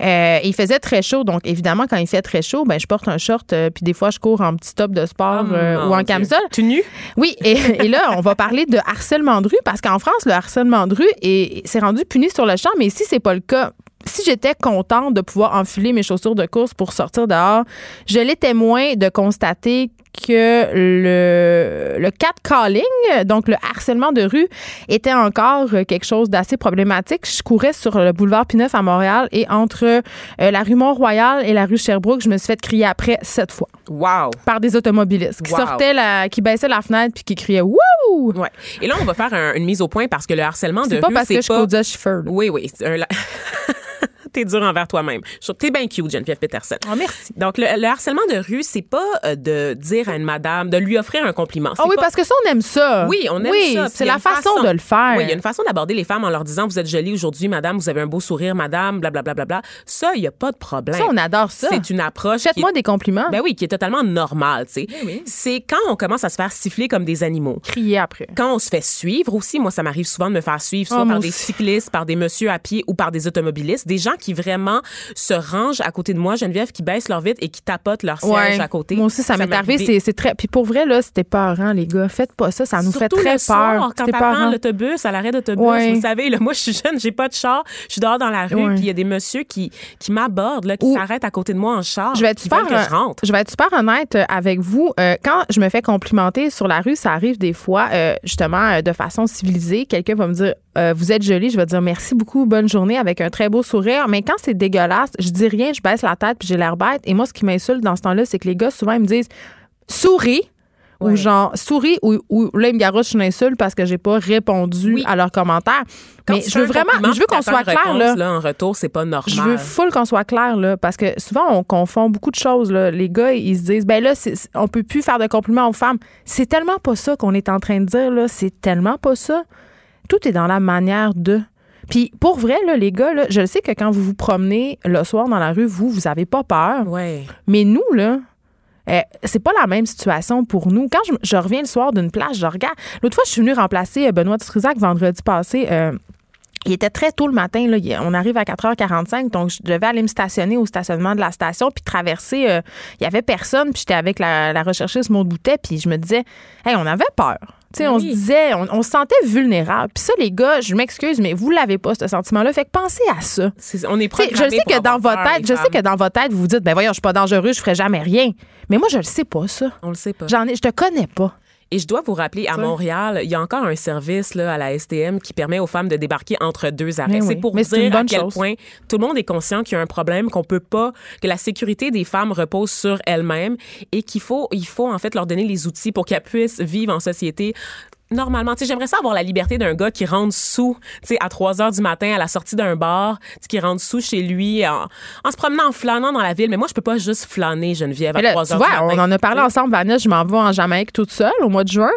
[SPEAKER 2] Il faisait très chaud. Donc, évidemment, quand il fait très chaud, ben, je porte un short, puis des fois, je cours en petit top de sport
[SPEAKER 3] Oh,
[SPEAKER 2] euh, ou en camisole.
[SPEAKER 3] Tu nu?
[SPEAKER 2] Oui, et, et là, on va parler de harcèlement de rue parce qu'en France, le harcèlement de rue est, c'est rendu puni sur le champ, mais ici, c'est pas le cas. Si j'étais contente de pouvoir enfiler mes chaussures de course pour sortir dehors, je l'étais moins de constater que le, le catcalling, donc le harcèlement de rue, était encore quelque chose d'assez problématique. Je courais sur le boulevard Pineuf à Montréal et entre euh, la rue Mont-Royal et la rue Sherbrooke, je me suis fait crier après sept fois
[SPEAKER 3] Wow.
[SPEAKER 2] par des automobilistes qui
[SPEAKER 3] Wow.
[SPEAKER 2] sortaient la, qui baissaient la fenêtre puis qui criaient wouh
[SPEAKER 3] Ouais. Et là, on va faire un- une mise au point parce que le harcèlement de
[SPEAKER 2] c'est pas
[SPEAKER 3] rue,
[SPEAKER 2] parce que je suis là.
[SPEAKER 3] Oui, oui. un *laughs* *laughs* T'es dur envers toi-même. T'es bien cute, Geneviève Peterson.
[SPEAKER 2] Oh, merci
[SPEAKER 3] Donc, le, le harcèlement de rue, c'est pas euh, de dire à une madame, de lui offrir un compliment.
[SPEAKER 2] ah
[SPEAKER 3] C'est
[SPEAKER 2] oui
[SPEAKER 3] pas-
[SPEAKER 2] parce que ça on aime ça
[SPEAKER 3] Oui, on aime
[SPEAKER 2] oui,
[SPEAKER 3] ça.
[SPEAKER 2] C'est la façon, de le faire
[SPEAKER 3] Oui, il y a une façon d'aborder les femmes en leur disant vous êtes jolie aujourd'hui, madame, vous avez un beau sourire, madame, blablabla. Bla, bla, bla. Ça, il n'y a pas de problème.
[SPEAKER 2] ça on adore ça
[SPEAKER 3] C'est une approche.
[SPEAKER 2] faites-moi
[SPEAKER 3] est-
[SPEAKER 2] des compliments
[SPEAKER 3] Ben oui, qui est totalement normale, tu sais.
[SPEAKER 2] oui.
[SPEAKER 3] C'est quand on commence à se faire siffler comme des animaux.
[SPEAKER 2] crier après
[SPEAKER 3] Quand on se fait suivre aussi, moi, ça m'arrive souvent de me faire suivre, soit
[SPEAKER 2] Oh, moi
[SPEAKER 3] par des cyclistes, par des messieurs à pied ou par des automobilistes, des gens qui vraiment se rangent à côté de moi, Geneviève, qui baissent leur vitre et qui tapotent leur siège
[SPEAKER 2] Ouais.
[SPEAKER 3] à côté.
[SPEAKER 2] Moi aussi, ça, m'est arrivé. C'est, très. Puis pour vrai, là, c'était peurant, les gars. Faites pas ça. Ça nous
[SPEAKER 3] Surtout
[SPEAKER 2] fait très
[SPEAKER 3] le soir,
[SPEAKER 2] peur.
[SPEAKER 3] quand t'attends l'autobus, à l'arrêt d'autobus,
[SPEAKER 2] Ouais.
[SPEAKER 3] vous savez, là, moi, je suis jeune, j'ai pas de char, je suis dehors dans la rue,
[SPEAKER 2] Ouais.
[SPEAKER 3] puis il y a des messieurs qui, qui m'abordent, là, qui s'arrêtent à côté de moi en char.
[SPEAKER 2] Je vais être super,
[SPEAKER 3] que je rentre.
[SPEAKER 2] je vais être super honnête euh, avec vous. Euh, quand je me fais complimenter sur la rue, ça arrive des fois, euh, justement, euh, de façon civilisée. Quelqu'un va me dire, euh, vous êtes jolie. Je vais dire merci beaucoup, bonne journée, avec un très beau sourire. Mais quand c'est dégueulasse, je dis rien, je baisse la tête puis j'ai l'air bête. Et moi, ce qui m'insulte dans ce temps-là, c'est que les gars, souvent, ils me disent, souris. Ou genre, souris, ou, ou là, ils me garochent une insulte parce que j'ai pas répondu
[SPEAKER 3] Oui.
[SPEAKER 2] à leurs commentaires.
[SPEAKER 3] Quand
[SPEAKER 2] Mais je veux vraiment, je veux qu'on soit clair, là.
[SPEAKER 3] En retour, c'est pas normal.
[SPEAKER 2] Je veux full qu'on soit clair, là, parce que souvent, on confond beaucoup de choses. Là. Les gars, ils se disent, ben là, on peut plus faire de compliments aux femmes. C'est tellement pas ça qu'on est en train de dire, là. C'est tellement pas ça. Tout est dans la manière de. Puis pour vrai, là, les gars, là, je sais que quand vous vous promenez le soir dans la rue, vous, vous avez pas peur.
[SPEAKER 3] Ouais.
[SPEAKER 2] Mais nous, là, euh, c'est pas la même situation pour nous. Quand je, je reviens le soir d'une plage, je regarde. L'autre fois, je suis venue remplacer euh, Benoît Dutrisac vendredi passé. euh, il était très tôt le matin. Là. On arrive à 4h45, donc je devais aller me stationner au stationnement de la station puis traverser. euh, il y avait personne, puis j'étais avec la, la recherchiste Maud Boutet, puis je me disais, hey, on avait peur.
[SPEAKER 3] Ben
[SPEAKER 2] on se disait, on, on se sentait vulnérable. Puis ça, les gars, je m'excuse, mais vous l'avez pas, ce sentiment-là. Fait que pensez à ça.
[SPEAKER 3] On est
[SPEAKER 2] je sais que dans votre
[SPEAKER 3] peur,
[SPEAKER 2] tête, je sais que dans votre tête, vous vous dites, ben voyons, je suis pas dangereux, je ferai jamais rien. Mais moi, je le sais pas, ça.
[SPEAKER 3] On le sait pas.
[SPEAKER 2] J'en ai, je te connais pas.
[SPEAKER 3] Et je dois vous rappeler, à. Montréal, il y a encore un service là, à la STM qui permet aux femmes de débarquer entre deux arrêts.
[SPEAKER 2] Mais
[SPEAKER 3] C'est pour
[SPEAKER 2] Mais
[SPEAKER 3] dire à quel
[SPEAKER 2] chose.
[SPEAKER 3] point tout le monde est conscient qu'il y a un problème, qu'on peut pas, que la sécurité des femmes repose sur elles-mêmes et qu'il faut, il faut en fait leur donner les outils pour qu'elles puissent vivre en société. Normalement, tu sais, j'aimerais ça avoir la liberté d'un gars qui rentre sous, tu sais, à 3 heures du matin à la sortie d'un bar, qui rentre sous chez lui en, en se promenant, en flânant dans la ville. Mais moi, je peux pas juste flâner, Geneviève, à
[SPEAKER 2] là,
[SPEAKER 3] 3
[SPEAKER 2] tu
[SPEAKER 3] heures
[SPEAKER 2] vois,
[SPEAKER 3] du matin.
[SPEAKER 2] on en a parlé ensemble, Vanessa. Je m'en vais en Jamaïque toute seule au mois de juin.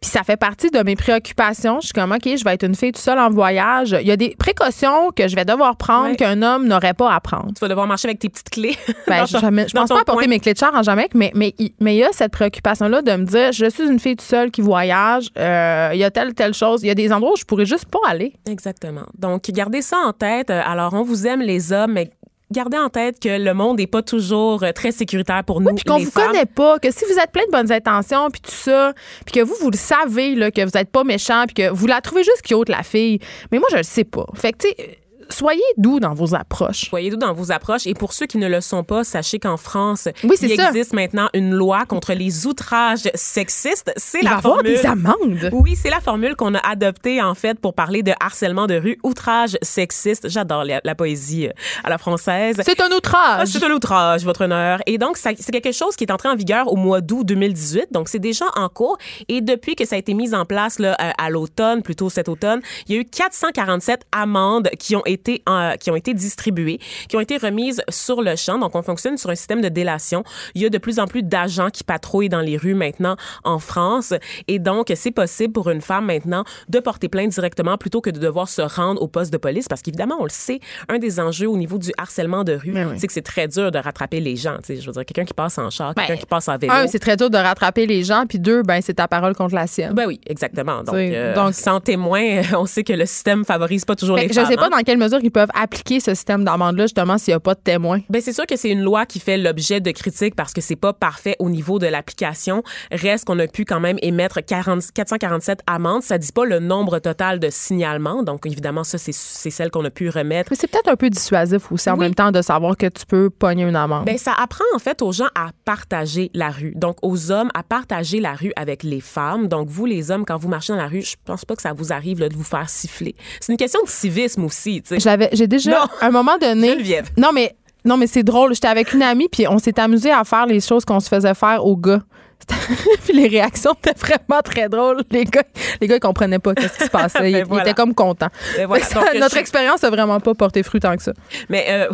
[SPEAKER 2] Puis ça fait partie de mes préoccupations. Je suis comme, OK, je vais être une fille toute seule en voyage. Il y a des précautions que je vais devoir prendre
[SPEAKER 3] Ouais.
[SPEAKER 2] qu'un homme n'aurait pas à prendre.
[SPEAKER 3] Tu vas devoir marcher avec tes petites clés. *laughs*
[SPEAKER 2] Ben, je,
[SPEAKER 3] ton-
[SPEAKER 2] je, je
[SPEAKER 3] dans
[SPEAKER 2] pense pas apporter mes clés de char en Jamaïque, mais mais il mais il y a cette préoccupation-là de me dire, je suis une fille toute seule qui voyage. euh, Il y a telle telle chose. Il y a des endroits où je pourrais juste pas aller.
[SPEAKER 3] Exactement. Donc, gardez ça en tête. Euh, Alors, on vous aime, les hommes, mais garder en tête que le monde n'est pas toujours euh, très sécuritaire pour nous.
[SPEAKER 2] Puis qu'on vous
[SPEAKER 3] femmes.
[SPEAKER 2] connaît pas, que si vous êtes plein de bonnes intentions, puis tout ça, puis que vous, vous le savez, là, que vous êtes pas méchant, puis que vous la trouvez juste cute, la fille. Mais moi, je le sais pas. Fait que, tu sais, soyez doux dans vos approches.
[SPEAKER 3] Voyez-vous dans vos approches. Et pour ceux qui ne le sont pas, sachez qu'en France,
[SPEAKER 2] Oui,
[SPEAKER 3] il
[SPEAKER 2] ça.
[SPEAKER 3] existe maintenant une loi contre les outrages sexistes. C'est
[SPEAKER 2] Il va
[SPEAKER 3] la
[SPEAKER 2] avoir
[SPEAKER 3] formule.
[SPEAKER 2] des amendes.
[SPEAKER 3] Oui, c'est la formule qu'on a adoptée en fait pour parler de harcèlement de rue, outrage sexiste. J'adore la, la poésie euh, à la française.
[SPEAKER 2] C'est un
[SPEAKER 3] Ah,
[SPEAKER 2] outrage.
[SPEAKER 3] c'est un outrage, votre honneur. Et donc, c'est quelque chose qui est entré en vigueur au mois d'août 2018. Donc, c'est déjà en cours. Et depuis que ça a été mis en place là, euh, à l'automne, plutôt cet automne, il y a eu 447 amendes qui ont été euh, qui ont été distribuées, qui ont été remises sur le champ. Donc, on fonctionne sur un système de délation. Il y a de plus en plus d'agents qui patrouillent dans les rues maintenant en France. Et donc, c'est possible pour une femme maintenant de porter plainte directement plutôt que de devoir se rendre au poste de police. Parce qu'évidemment, on le sait, un des enjeux au niveau du harcèlement de rue,
[SPEAKER 2] oui.
[SPEAKER 3] c'est que c'est très dur de rattraper les gens. tu sais. Je veux dire, quelqu'un qui passe en char, quelqu'un
[SPEAKER 2] Ben,
[SPEAKER 3] qui passe en vélo.
[SPEAKER 2] Un, c'est très dur de rattraper les gens, puis deux, ben c'est ta parole contre la sienne.
[SPEAKER 3] ben oui, exactement. Donc, euh,
[SPEAKER 2] donc-
[SPEAKER 3] sans témoin, *laughs* on sait que le système favorise pas toujours
[SPEAKER 2] Fait
[SPEAKER 3] les
[SPEAKER 2] je
[SPEAKER 3] femmes.
[SPEAKER 2] sais pas
[SPEAKER 3] hein.
[SPEAKER 2] dans quelle mesure ils peuvent appliquer ce système d'amende-là, justement, s'il n'y a pas de témoins?
[SPEAKER 3] Ben c'est sûr que c'est une loi qui fait l'objet de critiques parce que c'est pas parfait au niveau de l'application. Reste qu'on a pu quand même émettre 40, 447 amendes. Ça dit pas le nombre total de signalements. Donc évidemment ça c'est c'est celle qu'on a pu remettre.
[SPEAKER 2] Mais c'est peut-être un peu dissuasif aussi en
[SPEAKER 3] Oui.
[SPEAKER 2] même temps de savoir que tu peux pogner une amende.
[SPEAKER 3] Ben ça apprend en fait aux gens à partager la rue. Donc aux hommes à partager la rue avec les femmes. Donc vous les hommes quand vous marchez dans la rue, je pense pas que ça vous arrive là, de vous faire siffler. C'est une question de civisme aussi, tu sais.
[SPEAKER 2] J'avais, j'ai déjà,
[SPEAKER 3] Non.
[SPEAKER 2] un moment donné.
[SPEAKER 3] Geneviève.
[SPEAKER 2] Non, mais, non, mais c'est drôle. J'étais avec une amie, puis on s'est amusé à faire les choses qu'on se faisait faire aux gars. *laughs* Puis les réactions étaient vraiment très drôles. Les gars, les gars, ils comprenaient pas ce qui se passait. *laughs* Ils,
[SPEAKER 3] Ben
[SPEAKER 2] ils
[SPEAKER 3] voilà.
[SPEAKER 2] étaient comme contents.
[SPEAKER 3] Ben voilà. *laughs*
[SPEAKER 2] Ça-
[SPEAKER 3] je
[SPEAKER 2] notre expérience a vraiment pas porté fruit tant que ça.
[SPEAKER 3] Mais euh,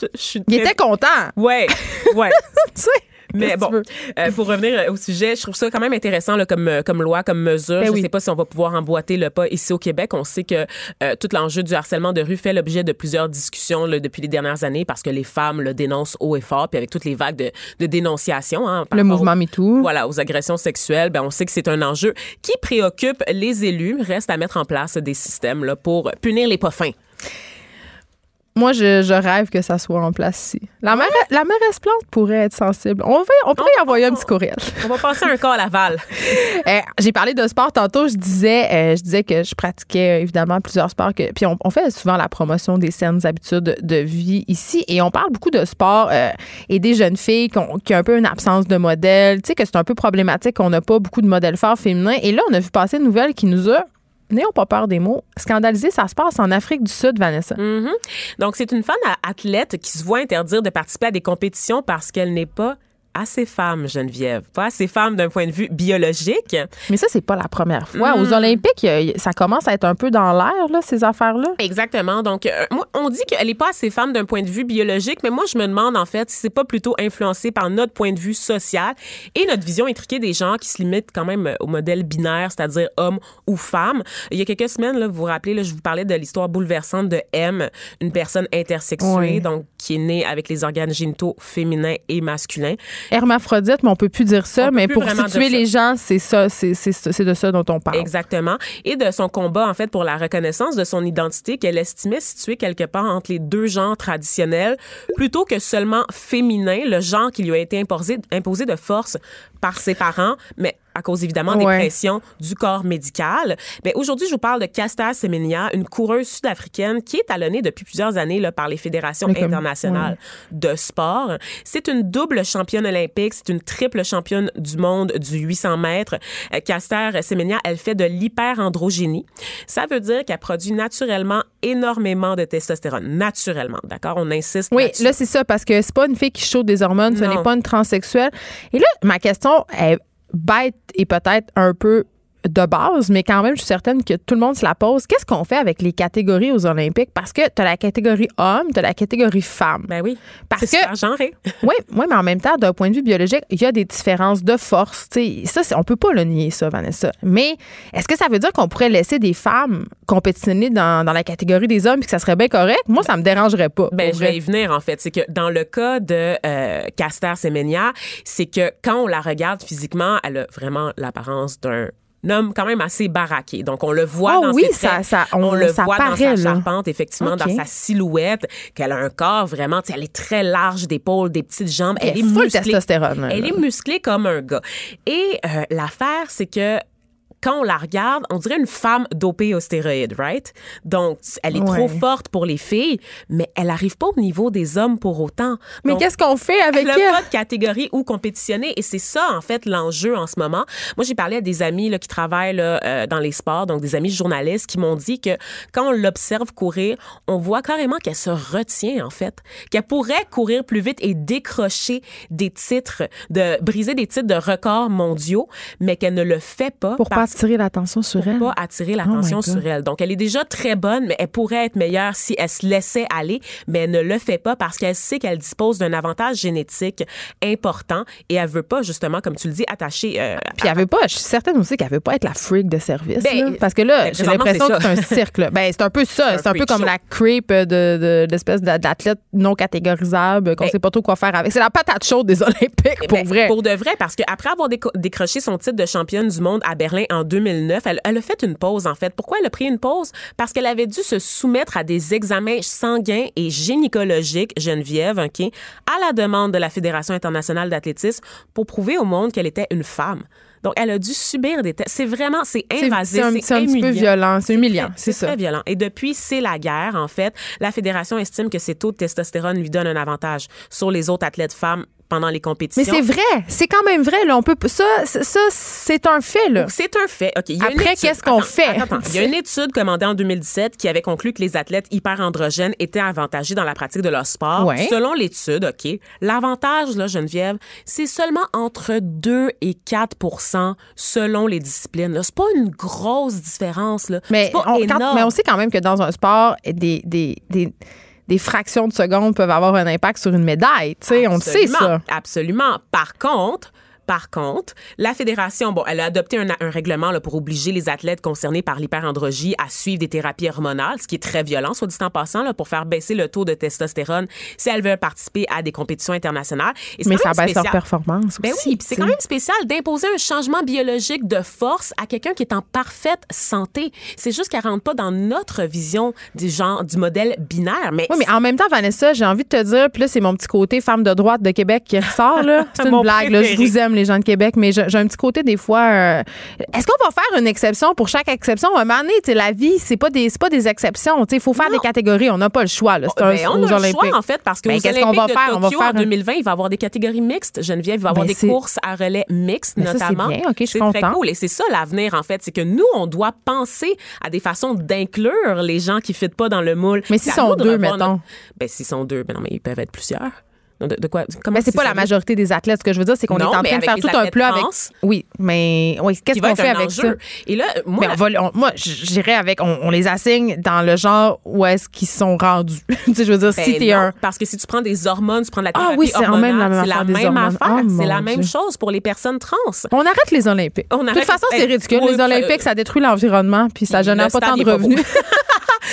[SPEAKER 3] je, je suis
[SPEAKER 2] Ils étaient contents.
[SPEAKER 3] Ouais, ouais.
[SPEAKER 2] Tu sais?
[SPEAKER 3] Mais bon, euh, pour revenir euh, au sujet, je trouve ça quand même intéressant là, comme, euh, comme loi, comme mesure.
[SPEAKER 2] Ben
[SPEAKER 3] je
[SPEAKER 2] oui.
[SPEAKER 3] sais pas si on va pouvoir emboîter le pas ici au Québec. On sait que euh, tout l'enjeu du harcèlement de rue fait l'objet de plusieurs discussions là, depuis les dernières années parce que les femmes le dénoncent haut et fort, puis avec toutes les vagues de, de dénonciation. Hein,
[SPEAKER 2] Le mouvement
[SPEAKER 3] au-
[SPEAKER 2] MeToo.
[SPEAKER 3] Voilà, aux agressions sexuelles, ben on sait que c'est un enjeu qui préoccupe les élus. Reste à mettre en place des systèmes là, pour punir les pas fins.
[SPEAKER 2] Moi, je, je rêve que ça soit en place ici. La, maire, la mairesse Plante pourrait être sensible. On, va, on pourrait y envoyer un petit courriel.
[SPEAKER 3] On va passer un cas à Laval. *laughs*
[SPEAKER 2] Euh, j'ai parlé de sport tantôt. Je disais, euh, je disais que je pratiquais euh, évidemment plusieurs sports. Que, puis on, on fait souvent la promotion des saines habitudes de vie ici. Et on parle beaucoup de sport euh, et des jeunes filles qui ont, qui ont un peu une absence de modèle. Tu sais, que c'est un peu problématique qu'on n'a pas beaucoup de modèles forts féminins. Et là, on a vu passer une nouvelle qui nous a, n'ayons pas peur des mots, scandalisé. Ça se passe en Afrique du Sud, Vanessa.
[SPEAKER 3] Mhm. Donc, c'est une femme athlète qui se voit interdire de participer à des compétitions parce qu'elle n'est pas assez femme, Geneviève. Pas assez femme d'un point de vue biologique.
[SPEAKER 2] Mais ça, c'est pas la première fois.
[SPEAKER 3] Mm.
[SPEAKER 2] Aux Olympiques, il y a- ça commence à être un peu dans l'air, là, ces affaires-là.
[SPEAKER 3] Exactement. Donc, euh, moi, on dit qu'elle n'est pas assez femme d'un point de vue biologique, mais moi, je me demande, en fait, si c'est pas plutôt influencé par notre point de vue social et notre vision intriquée des gens qui se limitent quand même euh, au modèle binaire, c'est-à-dire homme ou femme. Il y a quelques semaines, là, vous vous rappelez, là, je vous parlais de l'histoire bouleversante de M, une personne intersexuée,
[SPEAKER 2] Oui.
[SPEAKER 3] donc qui est née avec les organes génitaux féminins et masculins.
[SPEAKER 2] Hermaphrodite, mais on peut plus dire ça.
[SPEAKER 3] On
[SPEAKER 2] Mais pour situer les gens, c'est ça, c'est c'est ça- c'est de ça dont on parle.
[SPEAKER 3] Exactement. Et de son combat, en fait, pour la reconnaissance de son identité qu'elle estimait située quelque part entre les deux genres traditionnels, plutôt que seulement féminin, le genre qui lui a été imposé, imposé de force par ses parents, mais à cause évidemment des
[SPEAKER 2] Ouais.
[SPEAKER 3] pressions du corps médical. Mais aujourd'hui, je vous parle de Caster Semenya, une coureuse sud-africaine qui est talonnée depuis plusieurs années là, par les fédérations
[SPEAKER 2] comme-
[SPEAKER 3] internationales de sport. C'est une double championne olympique, c'est une triple championne du monde du 800 mètres. Euh, Caster Semenya, elle fait de l'hyperandrogénie. Ça veut dire qu'elle produit naturellement énormément de testostérone. Naturellement, d'accord? On insiste
[SPEAKER 2] Oui, là, c'est ça, parce que c'est pas une fille qui chauffe des hormones, ce n'est pas une transsexuelle. Et là, ma question est bête et peut-être un peu de base, mais quand même, je suis certaine que tout le monde se la pose. Qu'est-ce qu'on fait avec les catégories aux Olympiques? Parce que tu as la catégorie homme, tu as la catégorie femme.
[SPEAKER 3] Ben oui.
[SPEAKER 2] Parce que-
[SPEAKER 3] super genré. *laughs*
[SPEAKER 2] Oui, ouais, mais en même temps, d'un point de vue biologique, il y a des différences de force. Tu sais, ça, on peut pas le nier, ça, Vanessa. Mais est-ce que ça veut dire qu'on pourrait laisser des femmes compétitionner dans, dans la catégorie des hommes et que ça serait bien correct? Moi, ça me dérangerait pas.
[SPEAKER 3] Ben, je vais y venir, en fait. C'est que dans le cas de euh, Caster Semenya, c'est que quand on la regarde physiquement, elle a vraiment l'apparence d'un homme quand même assez baraqué. Donc, on le voit
[SPEAKER 2] Oh
[SPEAKER 3] dans
[SPEAKER 2] oui,
[SPEAKER 3] ses
[SPEAKER 2] ça-
[SPEAKER 3] traits.
[SPEAKER 2] ça- on-
[SPEAKER 3] le
[SPEAKER 2] ça
[SPEAKER 3] voit
[SPEAKER 2] paraît,
[SPEAKER 3] dans sa
[SPEAKER 2] là.
[SPEAKER 3] charpente, effectivement, dans sa silhouette, qu'elle a un corps vraiment, tu sais, elle est très large d'épaules, des petites jambes. Elle,
[SPEAKER 2] Elle
[SPEAKER 3] est musclée.
[SPEAKER 2] testostérone,
[SPEAKER 3] Elle est musclée comme un gars. Et euh, l'affaire, c'est que quand on la regarde, on dirait une femme dopée aux stéroïdes, right? Donc, elle est
[SPEAKER 2] Ouais.
[SPEAKER 3] trop forte pour les filles, mais elle n'arrive pas au niveau des hommes pour autant.
[SPEAKER 2] Mais qu'est-ce qu'on fait avec
[SPEAKER 3] elle n'a
[SPEAKER 2] elle?
[SPEAKER 3] pas de catégorie où compétitionner et c'est ça en fait l'enjeu en ce moment. Moi j'ai parlé à des amis là, qui travaillent là, euh, dans les sports, donc des amis journalistes qui m'ont dit que quand on l'observe courir, on voit carrément qu'elle se retient en fait, qu'elle pourrait courir plus vite et décrocher des titres, de briser des titres de records mondiaux, mais qu'elle ne le fait pas
[SPEAKER 2] Pour pas
[SPEAKER 3] parce
[SPEAKER 2] attirer l'attention sur
[SPEAKER 3] pour
[SPEAKER 2] elle.
[SPEAKER 3] pas attirer l'attention
[SPEAKER 2] Oh God.
[SPEAKER 3] sur elle. Donc, elle est déjà très bonne, mais elle pourrait être meilleure si elle se laissait aller, mais elle ne le fait pas parce qu'elle sait qu'elle dispose d'un avantage génétique important et elle veut pas, justement, comme tu le dis, attacher... euh,
[SPEAKER 2] Puis elle veut pas, je suis certaine aussi qu'elle veut pas être la freak de service.
[SPEAKER 3] Ben,
[SPEAKER 2] là. parce que là,
[SPEAKER 3] ben,
[SPEAKER 2] j'ai l'impression que
[SPEAKER 3] c'est
[SPEAKER 2] un cirque. là. Ben, c'est un peu ça. C'est un peu comme
[SPEAKER 3] show.
[SPEAKER 2] la creep de, d'a- d'athlète non catégorisable qu'on
[SPEAKER 3] Ben,
[SPEAKER 2] sait pas trop quoi faire avec. C'est la patate chaude des *laughs* Olympiques, pour
[SPEAKER 3] Ben,
[SPEAKER 2] vrai.
[SPEAKER 3] Pour de vrai, parce qu'après avoir décroché son titre de championne du monde à Berlin en 2009, elle, elle a fait une pause, en fait. Pourquoi elle a pris une pause? Parce qu'elle avait dû se soumettre à des examens sanguins et gynécologiques, Geneviève, OK, à la demande de la Fédération internationale d'athlétisme pour prouver au monde qu'elle était une femme. Donc, elle a dû subir des tests. C'est vraiment, c'est invasif,
[SPEAKER 2] c'est un, petit peu
[SPEAKER 3] humiliant.
[SPEAKER 2] violent, c'est humiliant, c'est ça.
[SPEAKER 3] très violent. Et depuis, c'est la guerre, en fait. La fédération estime que ses taux de testostérone lui donnent un avantage sur les autres athlètes femmes pendant les compétitions.
[SPEAKER 2] Mais c'est vrai, c'est quand même vrai. Là, on peut, ça, ça, c'est un fait. Là.
[SPEAKER 3] C'est un fait. OK. il y a
[SPEAKER 2] Après, qu'est-ce qu'on fait?
[SPEAKER 3] attends, attends. Il y a une étude commandée en 2017 qui avait conclu que les athlètes hyperandrogènes étaient avantagés dans la pratique de leur sport.
[SPEAKER 2] Ouais.
[SPEAKER 3] Selon l'étude, OK, l'avantage, là, Geneviève, c'est seulement entre 2 et 4% selon les disciplines. C'est pas une grosse différence. Là.
[SPEAKER 2] Mais
[SPEAKER 3] pas
[SPEAKER 2] on, quand-
[SPEAKER 3] énorme.
[SPEAKER 2] mais on sait quand même que dans un sport, des, des, des, des fractions de secondes peuvent avoir un impact sur une médaille. Tu sais, on le sait, ça.
[SPEAKER 3] Absolument. Par contre, par contre, la fédération, bon, elle a adopté un, un règlement là, pour obliger les athlètes concernés par l'hyperandrogie à suivre des thérapies hormonales, ce qui est très violent, soit dit en passant, là, pour faire baisser le taux de testostérone si elles veulent participer à des compétitions internationales. Et
[SPEAKER 2] Mais ça baisse leur
[SPEAKER 3] spécial.
[SPEAKER 2] performance
[SPEAKER 3] Ben
[SPEAKER 2] aussi.
[SPEAKER 3] oui, puis c'est quand même spécial d'imposer un changement biologique de force à quelqu'un qui est en parfaite santé. C'est juste qu'elle rentre pas dans notre vision du genre du modèle binaire. Mais
[SPEAKER 2] Oui, mais en même temps, Vanessa, j'ai envie de te dire, puis là, c'est mon petit côté femme de droite de Québec qui ressort, là. *laughs* C'est une blague, là. Je vous aime, les gens de Québec, mais j'ai un petit côté, des fois. euh, Est-ce qu'on va faire une exception pour chaque exception? À un moment donné, tu sais, la vie, c'est pas des, pas des exceptions. Il faut faire
[SPEAKER 3] Non.
[SPEAKER 2] des catégories. On n'a pas le choix, là. C'est un,
[SPEAKER 3] Ben, on
[SPEAKER 2] aux
[SPEAKER 3] a le choix, en fait, parce que
[SPEAKER 2] Ben, qu'est-ce qu'on va faire? On va faire
[SPEAKER 3] en
[SPEAKER 2] un-
[SPEAKER 3] 2020, il va y avoir des catégories mixtes. Geneviève, il va y avoir
[SPEAKER 2] Ben,
[SPEAKER 3] des courses à relais mixtes,
[SPEAKER 2] c'est
[SPEAKER 3] notamment. C'est très
[SPEAKER 2] contente.
[SPEAKER 3] cool. Et c'est ça l'avenir, en fait. C'est que nous, on doit penser à des façons d'inclure les gens qui ne fitent pas dans le moule.
[SPEAKER 2] Mais s'ils sont deux, mettons.
[SPEAKER 3] Ben, s'ils sont deux, ben non, mais ils peuvent être plusieurs. De, de quoi? Comment
[SPEAKER 2] Mais c'est
[SPEAKER 3] s'ils
[SPEAKER 2] pas la majorité des athlètes. Ce que je veux dire, c'est qu'on est en train de faire tout un plat avec. Oui, mais oui, qu'est-ce qu'on fait avec ça?
[SPEAKER 3] Et là, moi,
[SPEAKER 2] on- moi, j'irais avec, on, les assigne dans le genre où est-ce qu'ils sont rendus. *laughs* tu sais, je veux dire,
[SPEAKER 3] Ben
[SPEAKER 2] si t'es
[SPEAKER 3] non,
[SPEAKER 2] un.
[SPEAKER 3] Parce que si tu prends des hormones, tu prends de la
[SPEAKER 2] Ah
[SPEAKER 3] thérapie
[SPEAKER 2] oui, c'est la même
[SPEAKER 3] c'est
[SPEAKER 2] affaire. Oh,
[SPEAKER 3] c'est la même chose pour les personnes trans.
[SPEAKER 2] On arrête les Olympiques. De toute façon, c'est
[SPEAKER 3] Ben,
[SPEAKER 2] ridicule. les Olympiques,
[SPEAKER 3] euh,
[SPEAKER 2] ça détruit l'environnement, puis ça génère pas tant de revenus. *laughs*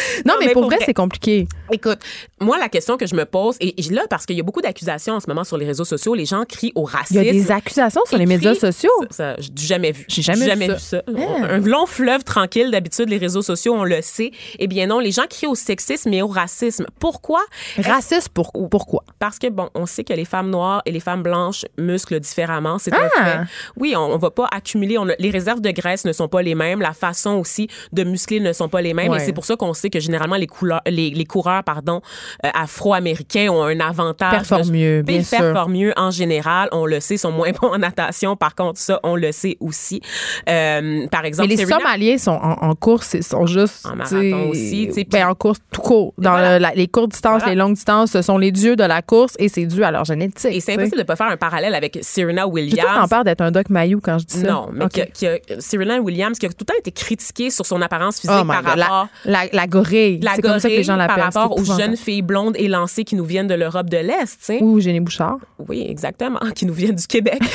[SPEAKER 2] *laughs* non, mais,
[SPEAKER 3] mais
[SPEAKER 2] pour
[SPEAKER 3] pour
[SPEAKER 2] vrai,
[SPEAKER 3] vrai.
[SPEAKER 2] c'est compliqué.
[SPEAKER 3] Écoute, moi, la question que je me pose, et là, parce qu'il y a beaucoup d'accusations en ce moment sur les réseaux sociaux, les gens crient au
[SPEAKER 2] Il y
[SPEAKER 3] racisme.
[SPEAKER 2] a des accusations sur les médias sociaux.
[SPEAKER 3] Ça, ça, j'ai jamais vu.
[SPEAKER 2] J'ai jamais vu ça.
[SPEAKER 3] vu ça.
[SPEAKER 2] Ah.
[SPEAKER 3] Un long fleuve tranquille, d'habitude, les réseaux sociaux, on le sait. Eh bien non, les gens crient au sexisme et au racisme. Pourquoi?
[SPEAKER 2] Raciste, pour, pourquoi?
[SPEAKER 3] Parce que, bon, on sait que les femmes noires et les femmes blanches musclent différemment. C'est un
[SPEAKER 2] Ah!
[SPEAKER 3] fait. Oui, on, on va pas accumuler. on les réserves de graisse ne sont pas les mêmes. La façon aussi de muscler ne sont pas les mêmes.
[SPEAKER 2] Ouais.
[SPEAKER 3] Et c'est pour ça qu'on sait que généralement, les, couleurs, les, les coureurs pardon, euh, afro-américains ont un avantage.
[SPEAKER 2] Performent mieux, bien
[SPEAKER 3] ils
[SPEAKER 2] sûr.
[SPEAKER 3] performent mieux en général. On le sait, sont moins *laughs* bons en natation. Par contre, ça, on le sait aussi. Euh, par exemple,
[SPEAKER 2] Mais les
[SPEAKER 3] Serena-
[SPEAKER 2] Somaliens sont en, en course, ils sont juste.
[SPEAKER 3] En marathon aussi, sais,
[SPEAKER 2] Ben, en course tout court. Dans
[SPEAKER 3] voilà.
[SPEAKER 2] le- la- les courtes distances,
[SPEAKER 3] Voilà.
[SPEAKER 2] les longues distances, ce sont les dieux de la course et c'est dû à leur génétique.
[SPEAKER 3] Et c'est impossible de pas faire un parallèle avec Serena
[SPEAKER 2] J'ai
[SPEAKER 3] Williams.
[SPEAKER 2] le temps peur d'être un Doc Mayou quand je dis ça.
[SPEAKER 3] Non, mais a- qui a- Serena Williams qui a tout le temps été critiquée sur son apparence physique
[SPEAKER 2] Oh
[SPEAKER 3] par
[SPEAKER 2] God, la,
[SPEAKER 3] rapport
[SPEAKER 2] la, la gorille gorille.
[SPEAKER 3] La
[SPEAKER 2] C'est comme ça que les gens
[SPEAKER 3] gorille par rapport aux jeunes filles blondes élancées qui nous viennent de l'Europe de l'Est.
[SPEAKER 2] Oui, Eugénie Bouchard.
[SPEAKER 3] Oui, exactement, qui nous viennent du Québec. *laughs*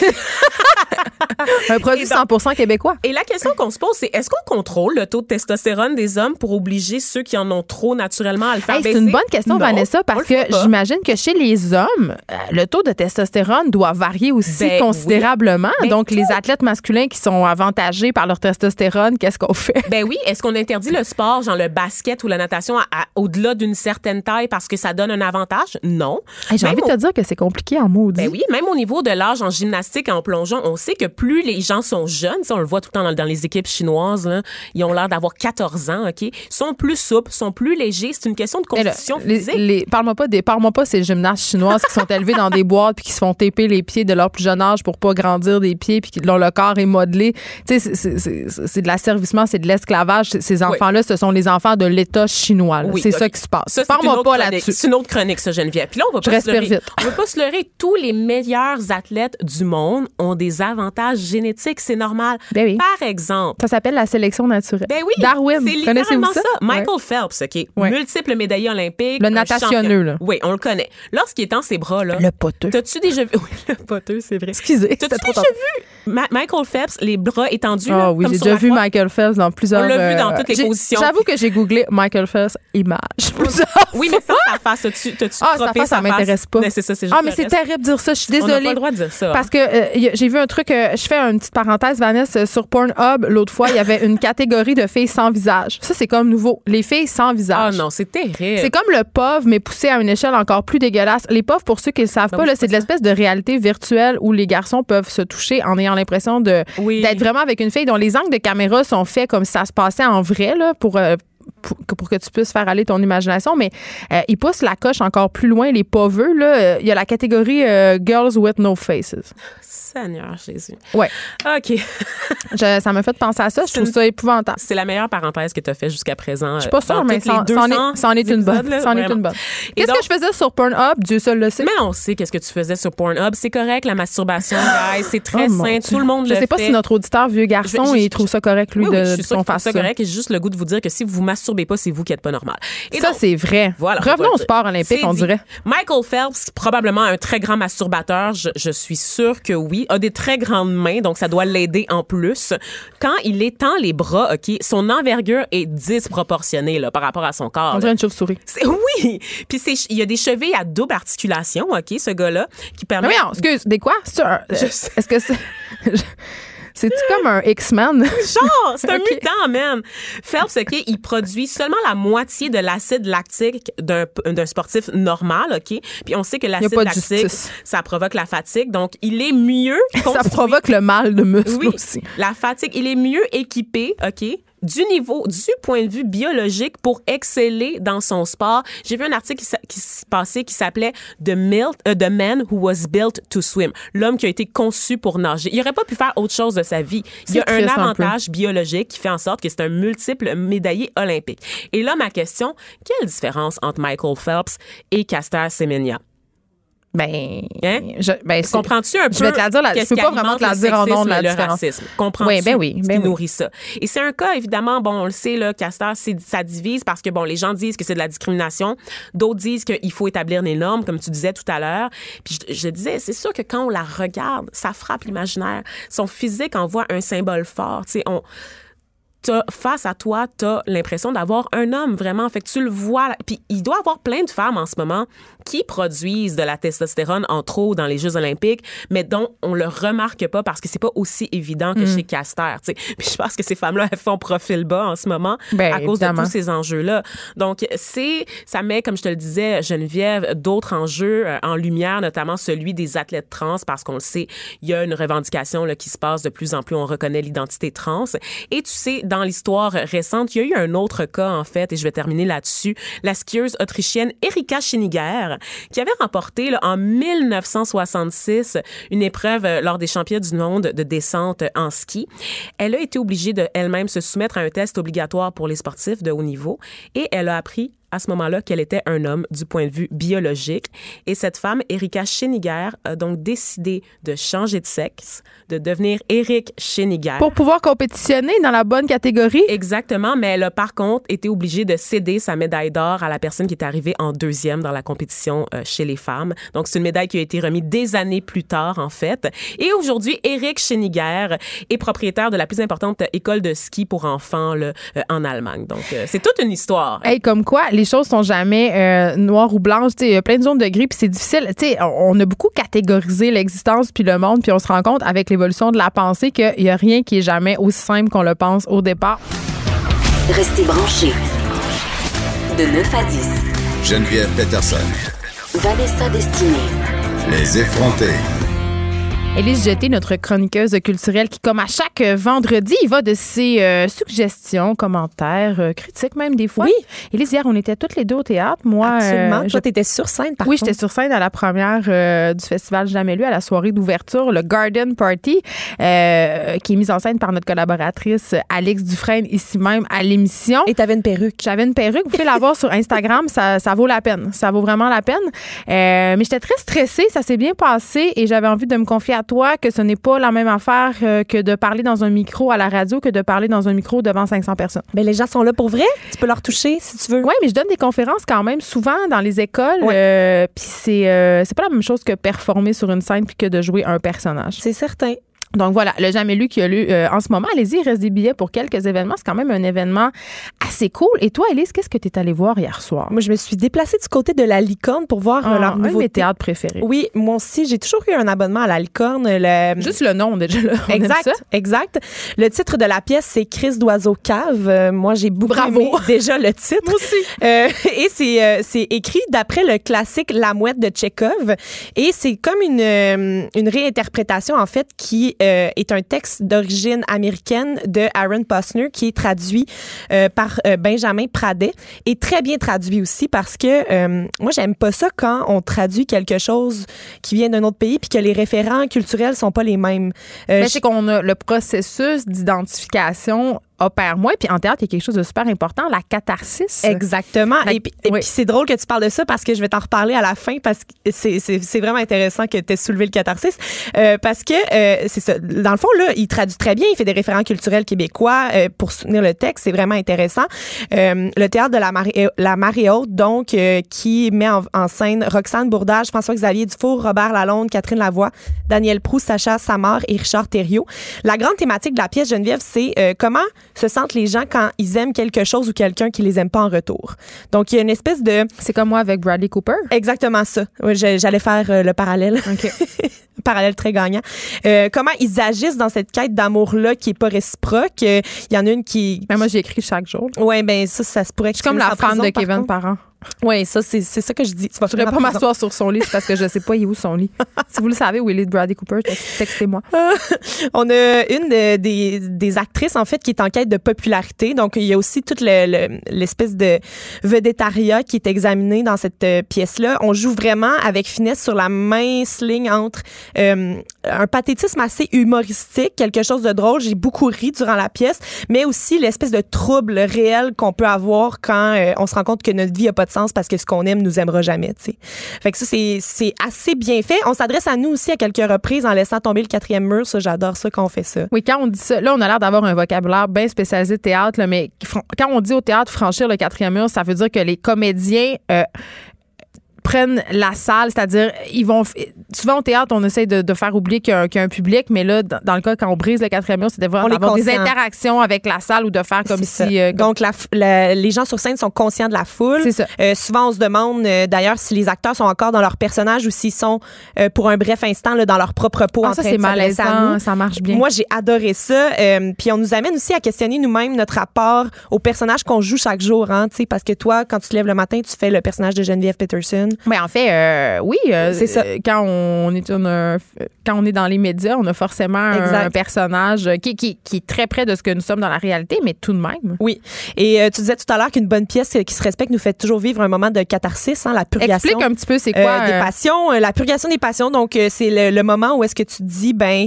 [SPEAKER 2] Un produit
[SPEAKER 3] Et donc-
[SPEAKER 2] 100 québécois.
[SPEAKER 3] Et la question qu'on se pose, c'est est-ce qu'on contrôle le taux de testostérone des hommes pour obliger ceux qui en ont trop naturellement à le faire
[SPEAKER 2] Hey, c'est une bonne question,
[SPEAKER 3] Non,
[SPEAKER 2] Vanessa, parce que j'imagine que chez les hommes, euh, le taux de testostérone doit varier aussi
[SPEAKER 3] Ben
[SPEAKER 2] considérablement.
[SPEAKER 3] oui. Ben
[SPEAKER 2] Donc, les athlètes masculins qui sont avantagés par leur testostérone, qu'est-ce qu'on fait?
[SPEAKER 3] Ben oui, est-ce qu'on interdit le sport, genre le basket ou la natation, à- à- au-delà d'une certaine taille parce que ça donne un avantage? Non.
[SPEAKER 2] Hey, J'ai envie de te dire que c'est compliqué en maudit.
[SPEAKER 3] Ben oui, même au niveau de l'âge en gymnastique et en plongeon, on sait que plus les gens sont jeunes, ça, on le voit tout le temps dans, dans les équipes chinoises, là, ils ont l'air d'avoir 14 ans, OK? Ils sont plus souples, sont plus légers. C'est une question de
[SPEAKER 2] là,
[SPEAKER 3] constitution
[SPEAKER 2] les-
[SPEAKER 3] physique.
[SPEAKER 2] les- parle-moi pas des, parle-moi pas ces gymnastes chinoises qui sont élevés dans des *laughs* boîtes puis qui se font taper les pieds de leur plus jeune âge pour pas grandir des pieds puis dont le corps est modelé. Tu sais, c'est- de l'asservissement, c'est de l'esclavage. Ces- Ces enfants-là, ce sont les enfants de l'État chinois. là.
[SPEAKER 3] Oui,
[SPEAKER 2] c'est ça qui se passe.
[SPEAKER 3] Ça, c'est une
[SPEAKER 2] Parle-moi
[SPEAKER 3] autre
[SPEAKER 2] pas
[SPEAKER 3] chronique.
[SPEAKER 2] là-dessus.
[SPEAKER 3] C'est une autre chronique, ça, Geneviève. Puis là, on va pas se leurrer.
[SPEAKER 2] vite.
[SPEAKER 3] On va pas se leurrer. Tous les meilleurs athlètes du monde ont des avantages génétiques. C'est normal.
[SPEAKER 2] Ben oui.
[SPEAKER 3] Par exemple,
[SPEAKER 2] Ça s'appelle la sélection naturelle.
[SPEAKER 3] ben oui,
[SPEAKER 2] Darwin.
[SPEAKER 3] C'est littéralement
[SPEAKER 2] ça?
[SPEAKER 3] ça.
[SPEAKER 2] Ouais.
[SPEAKER 3] Michael Phelps, OK,
[SPEAKER 2] Ouais.
[SPEAKER 3] multiple médaillé olympique.
[SPEAKER 2] Le natationneux, là.
[SPEAKER 3] Oui, on le connaît. Lorsqu'il est dans ses bras, là.
[SPEAKER 2] Le poteux.
[SPEAKER 3] T'as-tu déjà vu? *laughs* Oui, le poteux, c'est vrai.
[SPEAKER 2] Excusez,
[SPEAKER 3] T'as-tu déjà vu? Ma- Michael Phelps, les bras étendus?
[SPEAKER 2] Ah oui, j'ai déjà vu? Michael Phelps dans plusieurs.
[SPEAKER 3] On l'a vu dans
[SPEAKER 2] euh,
[SPEAKER 3] toutes les positions.
[SPEAKER 2] J'avoue que j'ai googlé Michael Phelps image.
[SPEAKER 3] Oui, mais sans sa face, t'as-tu
[SPEAKER 2] Ah, sa face, ça m'intéresse pas.
[SPEAKER 3] Mais c'est ça, c'est
[SPEAKER 2] Ah, mais c'est
[SPEAKER 3] reste.
[SPEAKER 2] terrible de dire ça. Je suis
[SPEAKER 3] On n'a
[SPEAKER 2] désolée.
[SPEAKER 3] pas le droit de dire ça.
[SPEAKER 2] Parce que euh, j'ai vu un truc, euh, je fais une petite parenthèse, Vanessa, sur Pornhub, l'autre fois, il y avait une catégorie de filles sans visage. Ça, c'est comme nouveau. Les filles sans
[SPEAKER 3] Ah
[SPEAKER 2] visage.
[SPEAKER 3] non, c'est terrible.
[SPEAKER 2] C'est comme le POV, mais poussé à une échelle encore plus dégueulasse. Les POV, pour ceux qui ne le savent
[SPEAKER 3] Non,
[SPEAKER 2] pas,
[SPEAKER 3] c'est
[SPEAKER 2] de l'espèce de réalité virtuelle où les garçons peuvent se toucher en ayant l'impression de
[SPEAKER 3] Oui.
[SPEAKER 2] d'être vraiment avec une fille dont les angles de caméra sont faits comme si ça se passait en vrai là, pour, euh, pour, que- pour que tu puisses faire aller ton imagination. Mais euh, ils poussent la coche encore plus loin, les poveux. Là. Euh, Il y a la catégorie euh, Girls with No Faces.
[SPEAKER 3] Seigneur Jésus.
[SPEAKER 2] Ouais.
[SPEAKER 3] OK.
[SPEAKER 2] Je- ça m'a fait penser à ça. Je trouve
[SPEAKER 3] une-
[SPEAKER 2] ça épouvantable.
[SPEAKER 3] C'est la meilleure parenthèse que tu as fait jusqu'à présent.
[SPEAKER 2] Je suis pas sûre, mais
[SPEAKER 3] ça
[SPEAKER 2] ça, ça en est, une bonne. Est une bonne.
[SPEAKER 3] Et
[SPEAKER 2] Qu'est-ce que je faisais sur Pornhub? Dieu seul le sait.
[SPEAKER 3] Mais on sait qu'est-ce que tu faisais sur Pornhub. C'est correct, la masturbation, guys. C'est très
[SPEAKER 2] Oh,
[SPEAKER 3] sain. Tout le monde
[SPEAKER 2] Je
[SPEAKER 3] le
[SPEAKER 2] sais pas
[SPEAKER 3] fait.
[SPEAKER 2] si notre auditeur vieux garçon,
[SPEAKER 3] Je je-
[SPEAKER 2] il trouve ça correct, lui,
[SPEAKER 3] Oui, oui,
[SPEAKER 2] de,
[SPEAKER 3] je suis
[SPEAKER 2] de
[SPEAKER 3] trouve
[SPEAKER 2] fasse
[SPEAKER 3] ça correct. J'ai juste le goût de vous dire que si vous vous masturbez pas, c'est vous qui êtes pas normal. Et
[SPEAKER 2] Ça, c'est vrai.
[SPEAKER 3] Voilà,
[SPEAKER 2] Revenons au sport olympique, on
[SPEAKER 3] dit.
[SPEAKER 2] dirait.
[SPEAKER 3] Michael Phelps, probablement un très grand masturbateur, je, je suis sûre que oui, a des très grandes mains, donc ça doit l'aider en plus. Quand il étend les bras, OK, son envergure est disproportionnée là, par rapport à son corps.
[SPEAKER 2] On dirait une chauve-souris. *laughs*
[SPEAKER 3] Oui! Puis il y a des chevilles à double articulation, OK, ce gars-là, qui
[SPEAKER 2] Mais
[SPEAKER 3] permet...
[SPEAKER 2] oui, excuse, des quoi?
[SPEAKER 3] Je
[SPEAKER 2] euh. Est-ce que c'est. *laughs* C'est-tu comme un X-Men? *laughs*
[SPEAKER 3] Genre, c'est un *laughs* mutant, man. Phelps, OK, il produit seulement la moitié de l'acide lactique d'un d'un sportif normal, OK? Puis on sait que l'acide lactique, ça provoque la fatigue. Donc, il est mieux *laughs*
[SPEAKER 2] Ça provoque le mal de muscle
[SPEAKER 3] Oui,
[SPEAKER 2] aussi.
[SPEAKER 3] la fatigue, il est mieux équipé, OK? Du niveau, du point de vue biologique pour exceller dans son sport. J'ai vu un article qui, qui se passait qui s'appelait The, euh, The Man Who Was Built to Swim. L'homme qui a été conçu pour nager. Il aurait pas pu faire autre chose de sa vie. Il y a un avantage biologique qui fait en sorte que c'est un multiple médaillé olympique. Et là, ma question, quelle différence entre Michael Phelps et Caster Semenya?
[SPEAKER 2] Ben,
[SPEAKER 3] Hein?
[SPEAKER 2] je, ben
[SPEAKER 3] Comprends-tu un peu?
[SPEAKER 2] Je vais te la dire, là, je peux pas vraiment te la dire en nom de la différence.
[SPEAKER 3] racisme? Comprends-tu?
[SPEAKER 2] Oui, ben oui, ben
[SPEAKER 3] qui
[SPEAKER 2] oui.
[SPEAKER 3] nourrit ça? Et c'est un cas, évidemment, bon, on le sait, là, Castor, ça divise parce que, bon, les gens disent que c'est de la discrimination. D'autres disent qu'il faut établir des normes, comme tu disais tout à l'heure. Puis je, je disais, c'est sûr que quand on la regarde, ça frappe l'imaginaire. Son physique envoie un symbole fort. Tu sais, on face à toi, tu as l'impression d'avoir un homme vraiment. Fait que tu le vois. Puis il doit y avoir plein de femmes en ce moment qui produisent de la testostérone en trop dans les Jeux olympiques, mais dont on le remarque pas parce que c'est pas aussi évident que chez Caster. tu sais. *laughs* Puis je pense que ces femmes-là, elles font profil bas en ce moment
[SPEAKER 2] Ben,
[SPEAKER 3] à cause
[SPEAKER 2] évidemment.
[SPEAKER 3] de tous ces enjeux-là. Donc, c'est, ça met, comme je te le disais, Geneviève, d'autres enjeux euh, en lumière, notamment celui des athlètes trans, parce qu'on le sait, il y a une revendication là, qui se passe de plus en plus, on reconnaît l'identité trans. Et tu sais, dans l'histoire récente, il y a eu un autre cas, en fait, et je vais terminer là-dessus, la skieuse autrichienne Erika Schiniger, qui avait remporté en 1966 une épreuve euh, lors des championnats du monde de descente en ski. Elle a été obligée de elle-même se soumettre à un test obligatoire pour les sportifs de haut niveau et elle a appris à ce moment-là qu'elle était un homme du point de vue biologique. Et cette femme, Erika Scheniger, a donc décidé de changer de sexe, de devenir Eric Scheniger.
[SPEAKER 2] Pour pouvoir compétitionner dans la bonne catégorie.
[SPEAKER 3] Exactement, mais elle a par contre été obligée de céder sa médaille d'or à la personne qui est arrivée en deuxième dans la compétition euh, chez les femmes. Donc c'est une médaille qui a été remise des années plus tard en fait. Et aujourd'hui, Eric Scheniger est propriétaire de la plus importante école de ski pour enfants là, euh, en Allemagne. Donc euh, c'est toute une histoire.
[SPEAKER 2] Hey, comme quoi, les choses sont jamais euh, noires ou blanches. Il y a plein de zones de gris, puis c'est difficile. sais, on a beaucoup catégorisé l'existence puis le monde, puis on se rend compte avec l'évolution de la pensée qu'il n'y a rien qui est jamais aussi simple qu'on le pense au départ.
[SPEAKER 4] Restez branchés. De 9 à
[SPEAKER 1] 10. Geneviève Peterson.
[SPEAKER 4] Vanessa Destinée.
[SPEAKER 1] Les effrontés.
[SPEAKER 2] Élise Jeté, notre chroniqueuse culturelle, qui, comme à chaque vendredi, va de ses euh, suggestions, commentaires, euh, critiques même des fois.
[SPEAKER 5] Oui.
[SPEAKER 2] Élise, hier, on était toutes les deux au théâtre. Moi,
[SPEAKER 5] Absolument. Euh, Toi, tu étais sur scène, par
[SPEAKER 2] Oui, j'étais sur scène à la première du Festival Jamais lu, à la soirée d'ouverture, le Garden Party, qui est mise en scène par notre collaboratrice Alex Dufresne, ici même à l'émission.
[SPEAKER 5] Et tu avais une perruque.
[SPEAKER 2] J'avais une perruque. Vous pouvez la voir sur Instagram. Ça, ça vaut la peine. Ça vaut vraiment la peine. mais j'étais très stressée. Ça s'est bien passé et j'avais envie de me confier à toi que ce n'est pas la même affaire euh, que de parler dans un micro à la radio que de parler dans un micro devant 500 personnes.
[SPEAKER 5] Mais ben, les gens sont là pour vrai. Tu peux leur toucher si tu veux.
[SPEAKER 2] Oui, mais je donne des conférences quand même souvent dans les écoles. Euh, puis c'est euh, c'est pas la même chose que performer sur une scène puis que de jouer un personnage.
[SPEAKER 5] C'est certain.
[SPEAKER 2] Donc voilà, le jamais lu qui a lu euh, en ce moment. Allez-y, il reste des billets pour quelques événements. C'est quand même un événement assez cool. Et toi, Elise, qu'est-ce que tu es allée voir hier soir?
[SPEAKER 5] Moi, je me suis déplacée du côté de la Licorne pour voir euh,
[SPEAKER 2] ah,
[SPEAKER 5] leur nouveau.
[SPEAKER 2] Un de mes théâtres préférés.
[SPEAKER 5] Oui, moi aussi, j'ai toujours eu un abonnement à la Licorne.
[SPEAKER 2] Juste le nom, déjà. Là,
[SPEAKER 5] exact, exact. Le titre de la pièce, c'est Crise d'oiseau cave. Euh, moi, j'ai beaucoup
[SPEAKER 2] Bravo.
[SPEAKER 5] aimé déjà le titre.
[SPEAKER 2] moi aussi. *laughs*
[SPEAKER 5] et c'est, c'est écrit d'après le classique La Mouette de Tchekhov. Et c'est comme une, une réinterprétation, en fait, qui est un texte d'origine américaine de Aaron Posner qui est traduit euh, par euh, Benjamin Pradet et très bien traduit aussi parce que euh, moi j'aime pas ça quand on traduit quelque chose qui vient d'un autre pays puis que les référents culturels sont pas les mêmes.
[SPEAKER 2] Mais c'est qu'on a le processus d'identification opère moins. Puis en théâtre, il y a quelque chose de super important, la catharsis.
[SPEAKER 5] Exactement. et puis, c'est drôle que tu parles de ça parce que je vais t'en reparler à la fin parce que c'est vraiment intéressant que tu aies soulevé le catharsis. Euh, parce que euh, c'est ça. Dans le fond, là, il traduit très bien, il fait des référents culturels québécois euh, pour soutenir le texte. C'est vraiment intéressant. le théâtre de la marée, la marée haute, donc, qui met en, scène Roxane Bourdage, François-Xavier Dufour, Robert Lalonde, Catherine Lavoie, Daniel Proust, Sacha Samar et Richard Thériault. La grande thématique de la pièce, Geneviève, c'est comment se sentent les gens quand ils aiment quelque chose ou quelqu'un qui les aime pas en retour. Donc, il y a une espèce de...
[SPEAKER 2] C'est comme moi avec Bradley Cooper?
[SPEAKER 5] Exactement ça. Oui, j'allais faire euh, le parallèle.
[SPEAKER 2] OK. *laughs*
[SPEAKER 5] parallèle très gagnant. Euh, comment ils agissent dans cette quête d'amour-là qui est pas réciproque? Euh, il y en a une qui...
[SPEAKER 2] Ben moi, j'écris chaque jour.
[SPEAKER 5] Ouais, ben ça, ça se pourrait
[SPEAKER 2] Je suis comme la fan de Kevin Parent.
[SPEAKER 5] Oui, ça, c'est ça que je dis.
[SPEAKER 2] Tu vas je ne pas m'asseoir sur son lit parce que je ne sais pas où son lit. *laughs* si vous le savez où il est Bradley Cooper, textez-moi. *laughs*
[SPEAKER 5] On a une des, des, actrices, en fait, qui est en quête de popularité. Donc, il y a aussi toute l'espèce de vedettariat qui est examiné dans cette euh, pièce-là. On joue vraiment avec finesse sur la mince ligne entre euh, un pathétisme assez humoristique, quelque chose de drôle. J'ai beaucoup ri durant la pièce, mais aussi l'espèce de trouble réel qu'on peut avoir quand euh, on se rend compte que notre vie n'a pas de parce que ce qu'on aime nous aimera jamais, tu sais. Fait que ça, c'est assez bien fait. On s'adresse à nous aussi à quelques reprises en laissant tomber le quatrième mur. Ça, j'adore ça quand on fait ça.
[SPEAKER 2] Oui, quand on dit ça, là, on a l'air d'avoir un vocabulaire bien spécialisé de théâtre, mais quand on dit au théâtre franchir le quatrième mur, ça veut dire que les comédiens euh, prennent la salle, c'est-à-dire ils vont souvent au théâtre on essaie de, faire oublier qu'il y, a un public, mais là dans, le cas quand on brise le quatrième mur, c'était vraiment d'avoir des interactions avec la salle ou de faire comme si euh,
[SPEAKER 5] donc les gens sur scène sont conscients de la foule.
[SPEAKER 2] C'est ça.
[SPEAKER 5] Euh, souvent on se demande euh, d'ailleurs si les acteurs sont encore dans leur personnage ou s'ils sont pour un bref instant là, dans leur propre peau
[SPEAKER 2] ah,
[SPEAKER 5] en
[SPEAKER 2] ça,
[SPEAKER 5] de
[SPEAKER 2] malaisant, ça marche bien.
[SPEAKER 5] Moi j'ai adoré ça. puis on nous amène aussi à questionner nous-mêmes notre rapport au personnage qu'on joue chaque jour, hein, parce que toi quand tu te lèves le matin tu fais le personnage de Geneviève Peterson.
[SPEAKER 2] Mais en fait, euh, oui, euh,
[SPEAKER 5] c'est ça.
[SPEAKER 2] Quand on est une, quand on est dans les médias, on a forcément un, personnage qui, qui, qui, est très près de ce que nous sommes dans la réalité, mais tout de même.
[SPEAKER 5] Oui. Et euh, tu disais tout à l'heure qu'une bonne pièce qui se respecte nous fait toujours vivre un moment de catharsis, hein, la purgation.
[SPEAKER 2] Explique un petit peu c'est quoi.
[SPEAKER 5] Euh, des passions, euh, la purgation des passions. Donc, c'est le, moment où est-ce que tu te dis, ben,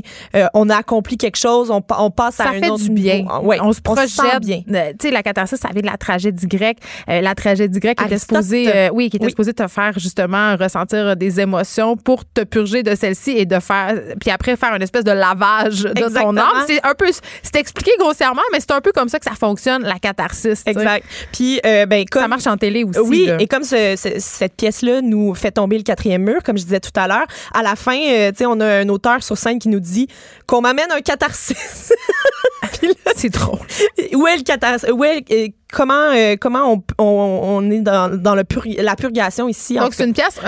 [SPEAKER 5] on a accompli quelque chose, on, on passe à
[SPEAKER 2] un
[SPEAKER 5] fait
[SPEAKER 2] du bien.
[SPEAKER 5] Ouais,
[SPEAKER 2] on se projette. bien. Tu sais, la catharsis, ça vient de la tragédie grecque. la tragédie grecque était supposée, oui, qui était supposée te faire justement ressentir des émotions pour te purger de celle-ci et de faire, puis après faire une espèce de lavage de ton âme. C'est un peu, c'est expliqué grossièrement, mais c'est un peu comme ça que ça fonctionne, la catharsis.
[SPEAKER 5] Exact. Puis, euh, ben, comme,
[SPEAKER 2] ça marche en télé aussi.
[SPEAKER 5] Oui, et comme cette pièce-là nous fait tomber le quatrième mur, comme je disais tout à l'heure, à la fin, euh, tu sais, on a un auteur sur scène qui nous dit qu'on m'amène un catharsis. *laughs*
[SPEAKER 2] c'est drôle.
[SPEAKER 5] Où est le catharsis? Où est, euh, comment, comment on, on, est dans, dans le la purgation ici?
[SPEAKER 2] Donc, c'est une pièce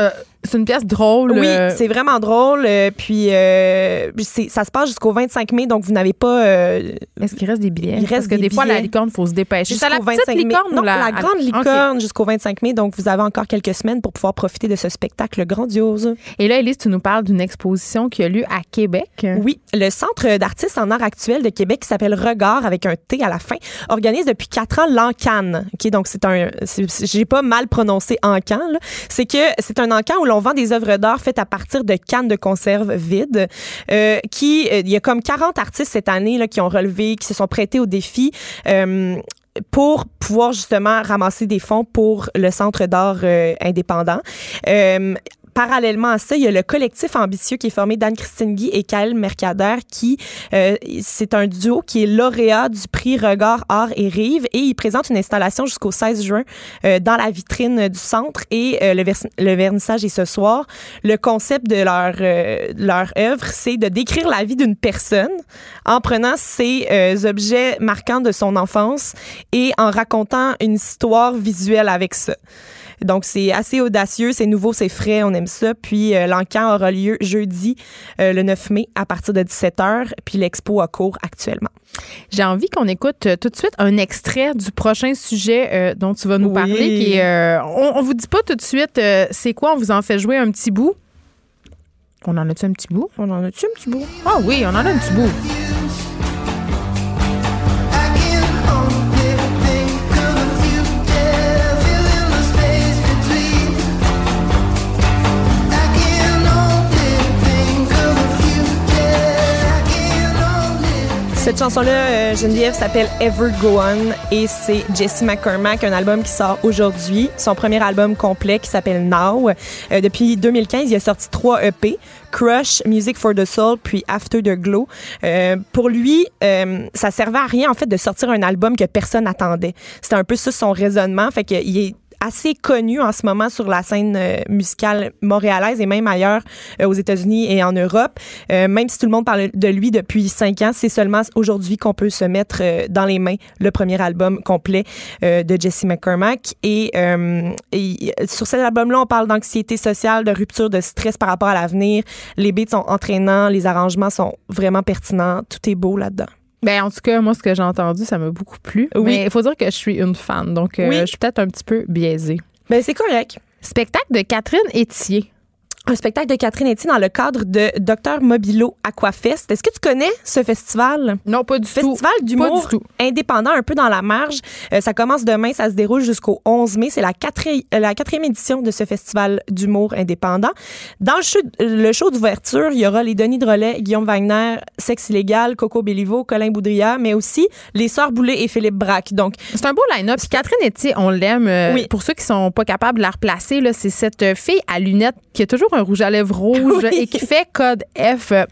[SPEAKER 2] c'est une pièce drôle.
[SPEAKER 5] Oui, euh. c'est vraiment drôle. Euh, puis euh, ça se passe jusqu'au 25 mai, donc vous n'avez pas.
[SPEAKER 2] Est-ce qu'il reste des billets? Il reste Parce que des, fois, la licorne, il faut se dépêcher.
[SPEAKER 5] C'est la petite licorne Non, la, grande licorne jusqu'au 25 mai. Donc vous avez encore quelques semaines pour pouvoir profiter de ce spectacle grandiose.
[SPEAKER 2] Et là, Elise, tu nous parles d'une exposition qui a lieu à Québec.
[SPEAKER 5] Oui, le Centre d'artistes en art actuel de Québec qui s'appelle Regard avec un T à la fin organise depuis quatre ans l'Encan. Ok, donc c'est un. J'ai pas mal prononcé Encan. C'est que c'est un Encan où on vend des œuvres d'art faites à partir de cannes de conserve vides. Euh, qui, euh, il y a comme 40 artistes cette année là, qui ont relevé, qui se sont prêtés au défi. Euh, pour pouvoir justement ramasser des fonds pour le centre d'art indépendant. Euh, parallèlement à ça, il y a le collectif ambitieux qui est formé d'Anne-Christine Guy et Kael Mercader qui, euh, c'est un duo qui est lauréat du prix Regard Art et Rive et ils présentent une installation jusqu'au 16 juin euh, dans la vitrine du centre et euh, le, vernissage est ce soir. Le concept de leur, leur œuvre, c'est de décrire la vie d'une personne en prenant ces objets marquants de son enfance et en racontant une histoire visuelle avec ça. Donc, c'est assez audacieux, c'est nouveau, c'est frais, on aime ça. Puis, euh, l'encan aura lieu jeudi, euh, le 9 mai, à partir de 17h. Puis, l'expo a cours actuellement.
[SPEAKER 2] J'ai envie qu'on écoute euh, tout de suite un extrait du prochain sujet dont tu vas nous parler. Qui on, on vous dit pas tout de suite c'est quoi, on vous en fait jouer un petit bout? On en a-tu un petit bout?
[SPEAKER 5] On en a-tu un petit bout?
[SPEAKER 2] Ah oui, on en a un petit bout.
[SPEAKER 5] Cette chanson-là, euh, Geneviève, s'appelle Ever Go On et c'est Jesse McCormack, un album qui sort aujourd'hui. Son premier album complet qui s'appelle Now. Euh, depuis 2015, il a sorti trois EP. Crush, Music for the Soul, puis After the Glow. Euh, pour lui, euh, ça servait à rien en fait de sortir un album que personne n'attendait. C'était un peu ça son raisonnement. Fait qu'il est assez connu en ce moment sur la scène euh, musicale montréalaise et même ailleurs euh, aux États-Unis et en Europe. Euh, même si tout le monde parle de lui depuis cinq ans, c'est seulement aujourd'hui qu'on peut se mettre dans les mains le premier album complet de Jesse McCormack. Et, et sur cet album-là, on parle d'anxiété sociale, de rupture de stress par rapport à l'avenir. Les beats sont entraînants, les arrangements sont vraiment pertinents. Tout est beau là-dedans.
[SPEAKER 2] Ben, en tout cas, moi, ce que j'ai entendu, ça m'a beaucoup plu. Oui. Mais il faut dire que je suis une fan, donc euh, je suis peut-être un petit peu biaisée.
[SPEAKER 5] Ben, c'est correct.
[SPEAKER 2] Spectacle de Catherine Etier
[SPEAKER 5] un spectacle de Catherine Etienne dans le cadre de Docteur Mobilo Aquafest. Est-ce que tu connais ce festival?
[SPEAKER 2] Non, pas du
[SPEAKER 5] tout. Festival d'humour indépendant, un peu dans la marge. Euh, ça commence demain, ça se déroule jusqu'au 11 mai. C'est la, quatrième, euh, la quatrième édition de ce festival d'humour indépendant. Dans le show, le show d'ouverture, il y aura les Denis Drolet, Guillaume Wagner, Sexe illégal, Coco Béliveau, Colin Boudria, mais aussi les Sœurs Boulay et Philippe Braque. Donc,
[SPEAKER 2] c'est un beau line-up. Catherine Etienne, on l'aime. Euh, oui. Pour ceux qui sont pas capables de la replacer, c'est cette fille à lunettes qui a toujours un rouge à lèvres rouge *laughs* et qui fait code F, euh,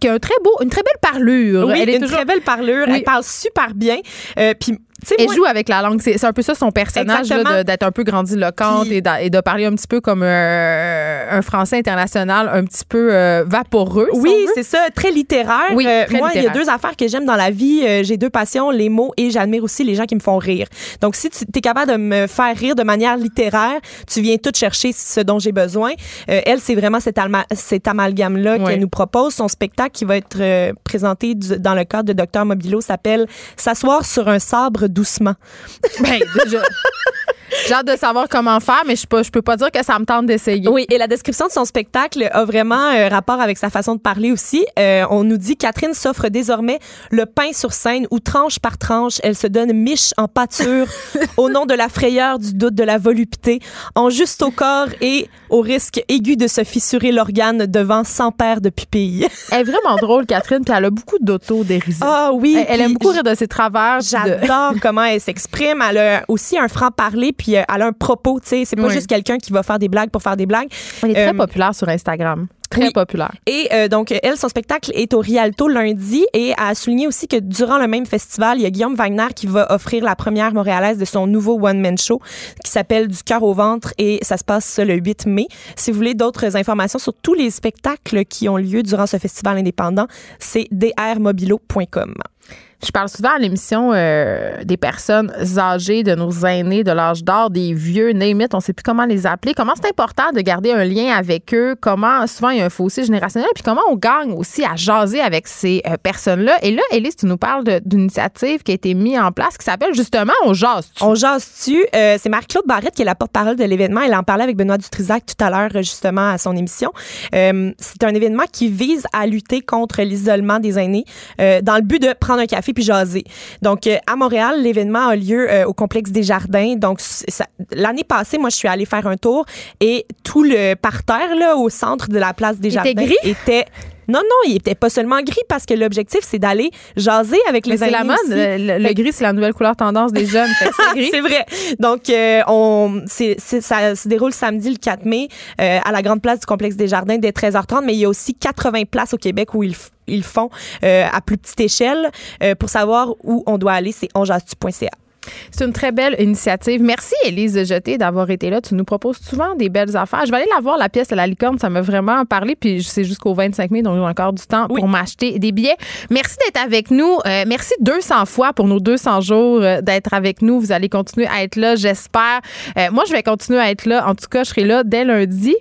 [SPEAKER 2] qui a un très beau, une très belle parlure.
[SPEAKER 5] Oui, elle est une très belle parlure. Elle parle super bien. Euh, puis
[SPEAKER 2] elle joue avec la langue. C'est un peu ça son personnage, d'être un peu grandiloquente et, de parler un petit peu comme euh, un français international, un petit peu euh, vaporeux.
[SPEAKER 5] oui, c'est ça, très littéraire. Oui, euh, moi, il y a deux affaires que j'aime dans la vie. J'ai deux passions, les mots et j'admire aussi les gens qui me font rire. Donc, si tu es capable de me faire rire de manière littéraire, tu viens tout chercher ce dont j'ai besoin. elle, c'est vraiment cet, cet amalgame-là qu'elle nous propose. Son spectacle qui va être présenté dans le cadre de Docteur Mobilo s'appelle S'asseoir sur un sabre doucement.
[SPEAKER 2] Ben, déjà. *laughs* J'ai hâte de savoir comment faire, mais je peux, je peux pas dire que ça me tente d'essayer.
[SPEAKER 5] Oui, et la description de son spectacle a vraiment un rapport avec sa façon de parler aussi. Euh, on nous dit Catherine s'offre désormais le pain sur scène où tranche par tranche, elle se donne miche en pâture *laughs* au nom de la frayeur, du doute, de la volupté, en juste au corps et au risque aigu de se fissurer l'organe devant 100 paires de pupilles.
[SPEAKER 2] Elle est vraiment drôle, Catherine, puis elle a beaucoup d'auto-dérision.
[SPEAKER 5] Ah oui,
[SPEAKER 2] Elle, elle aime beaucoup rire de ses travers. de-
[SPEAKER 5] J'adore comment elle s'exprime. Elle a aussi un franc-parler, puis euh, elle a un propos. Tu sais, c'est pas
[SPEAKER 2] Oui.
[SPEAKER 5] juste quelqu'un qui va faire des blagues pour faire des blagues.
[SPEAKER 2] Elle est très
[SPEAKER 5] Euh,
[SPEAKER 2] populaire sur Instagram. Très
[SPEAKER 5] oui.
[SPEAKER 2] populaire.
[SPEAKER 5] Et euh, donc, elle, son spectacle est au Rialto lundi et a souligné aussi que durant le même festival, il y a Guillaume Wagner qui va offrir la première montréalaise de son nouveau one-man show qui s'appelle Du cœur au ventre et ça se passe le 8 mai. Si vous voulez d'autres informations sur tous les spectacles qui ont lieu durant ce festival indépendant, c'est drmobilo.com.
[SPEAKER 2] Je parle souvent à l'émission euh, des personnes âgées, de nos aînés, de l'âge d'or, des vieux, it, on sait plus comment les appeler. Comment c'est important de garder un lien avec eux? Comment souvent il y a un fossé générationnel? Puis comment on gagne aussi à jaser avec ces euh, personnes-là? Et là, Élise, tu nous parles d'une initiative qui a été mise en place qui s'appelle justement On jase.
[SPEAKER 5] On jase-tu? Euh, c'est Marie-Claude Barrette qui est la porte-parole de l'événement. Elle en parlait avec Benoît Dutrisac tout à l'heure, euh, justement, à son émission. Euh, c'est un événement qui vise à lutter contre l'isolement des aînés dans le but de prendre un café puis jaser. Donc, euh, à Montréal, l'événement a lieu euh, au complexe des Jardins. Donc, l'année passée, moi, je suis allée faire un tour et tout le parterre, là, au centre de la place des
[SPEAKER 2] Il
[SPEAKER 5] Jardins
[SPEAKER 2] était gris?
[SPEAKER 5] était... Non, non, il était pas seulement gris parce que l'objectif, c'est d'aller jaser avec les
[SPEAKER 2] c'est
[SPEAKER 5] aînés
[SPEAKER 2] la mode. Le, gris, c'est la nouvelle couleur tendance des jeunes. C'est. *laughs*
[SPEAKER 5] C'est vrai. Donc, euh, on, c'est, c'est- ça se déroule samedi le 4 mai euh, à la grande place du complexe des Jardins dès 13h30, mais il y a aussi 80 places au Québec où ils, ils font euh, à plus petite échelle. Euh, pour savoir où on doit aller, c'est onjastu.ca.
[SPEAKER 2] C'est une très belle initiative. Merci, Élise Jeté, d'avoir été là. Tu nous proposes souvent des belles affaires. Je vais aller la voir, la pièce à la licorne. Ça m'a vraiment parlé. Puis c'est jusqu'au 25 mai, donc j'ai encore du temps
[SPEAKER 5] Oui.
[SPEAKER 2] pour m'acheter des billets. Merci d'être avec nous. Euh, merci 200 fois pour nos 200 jours euh, d'être avec nous. Vous allez continuer à être là, j'espère. Euh, moi, je vais continuer à être là. En tout cas, je serai là dès lundi.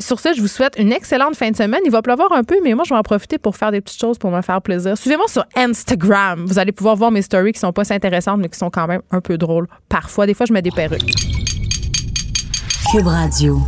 [SPEAKER 2] Sur ce, je vous souhaite une excellente fin de semaine. Il va pleuvoir un peu, mais moi, je vais en profiter pour faire des petites choses pour me faire plaisir. Suivez-moi sur Instagram. Vous allez pouvoir voir mes stories qui sont pas si intéressantes, mais qui sont quand même un peu drôles. Parfois, des fois, je mets des perruques.
[SPEAKER 4] Cube Radio.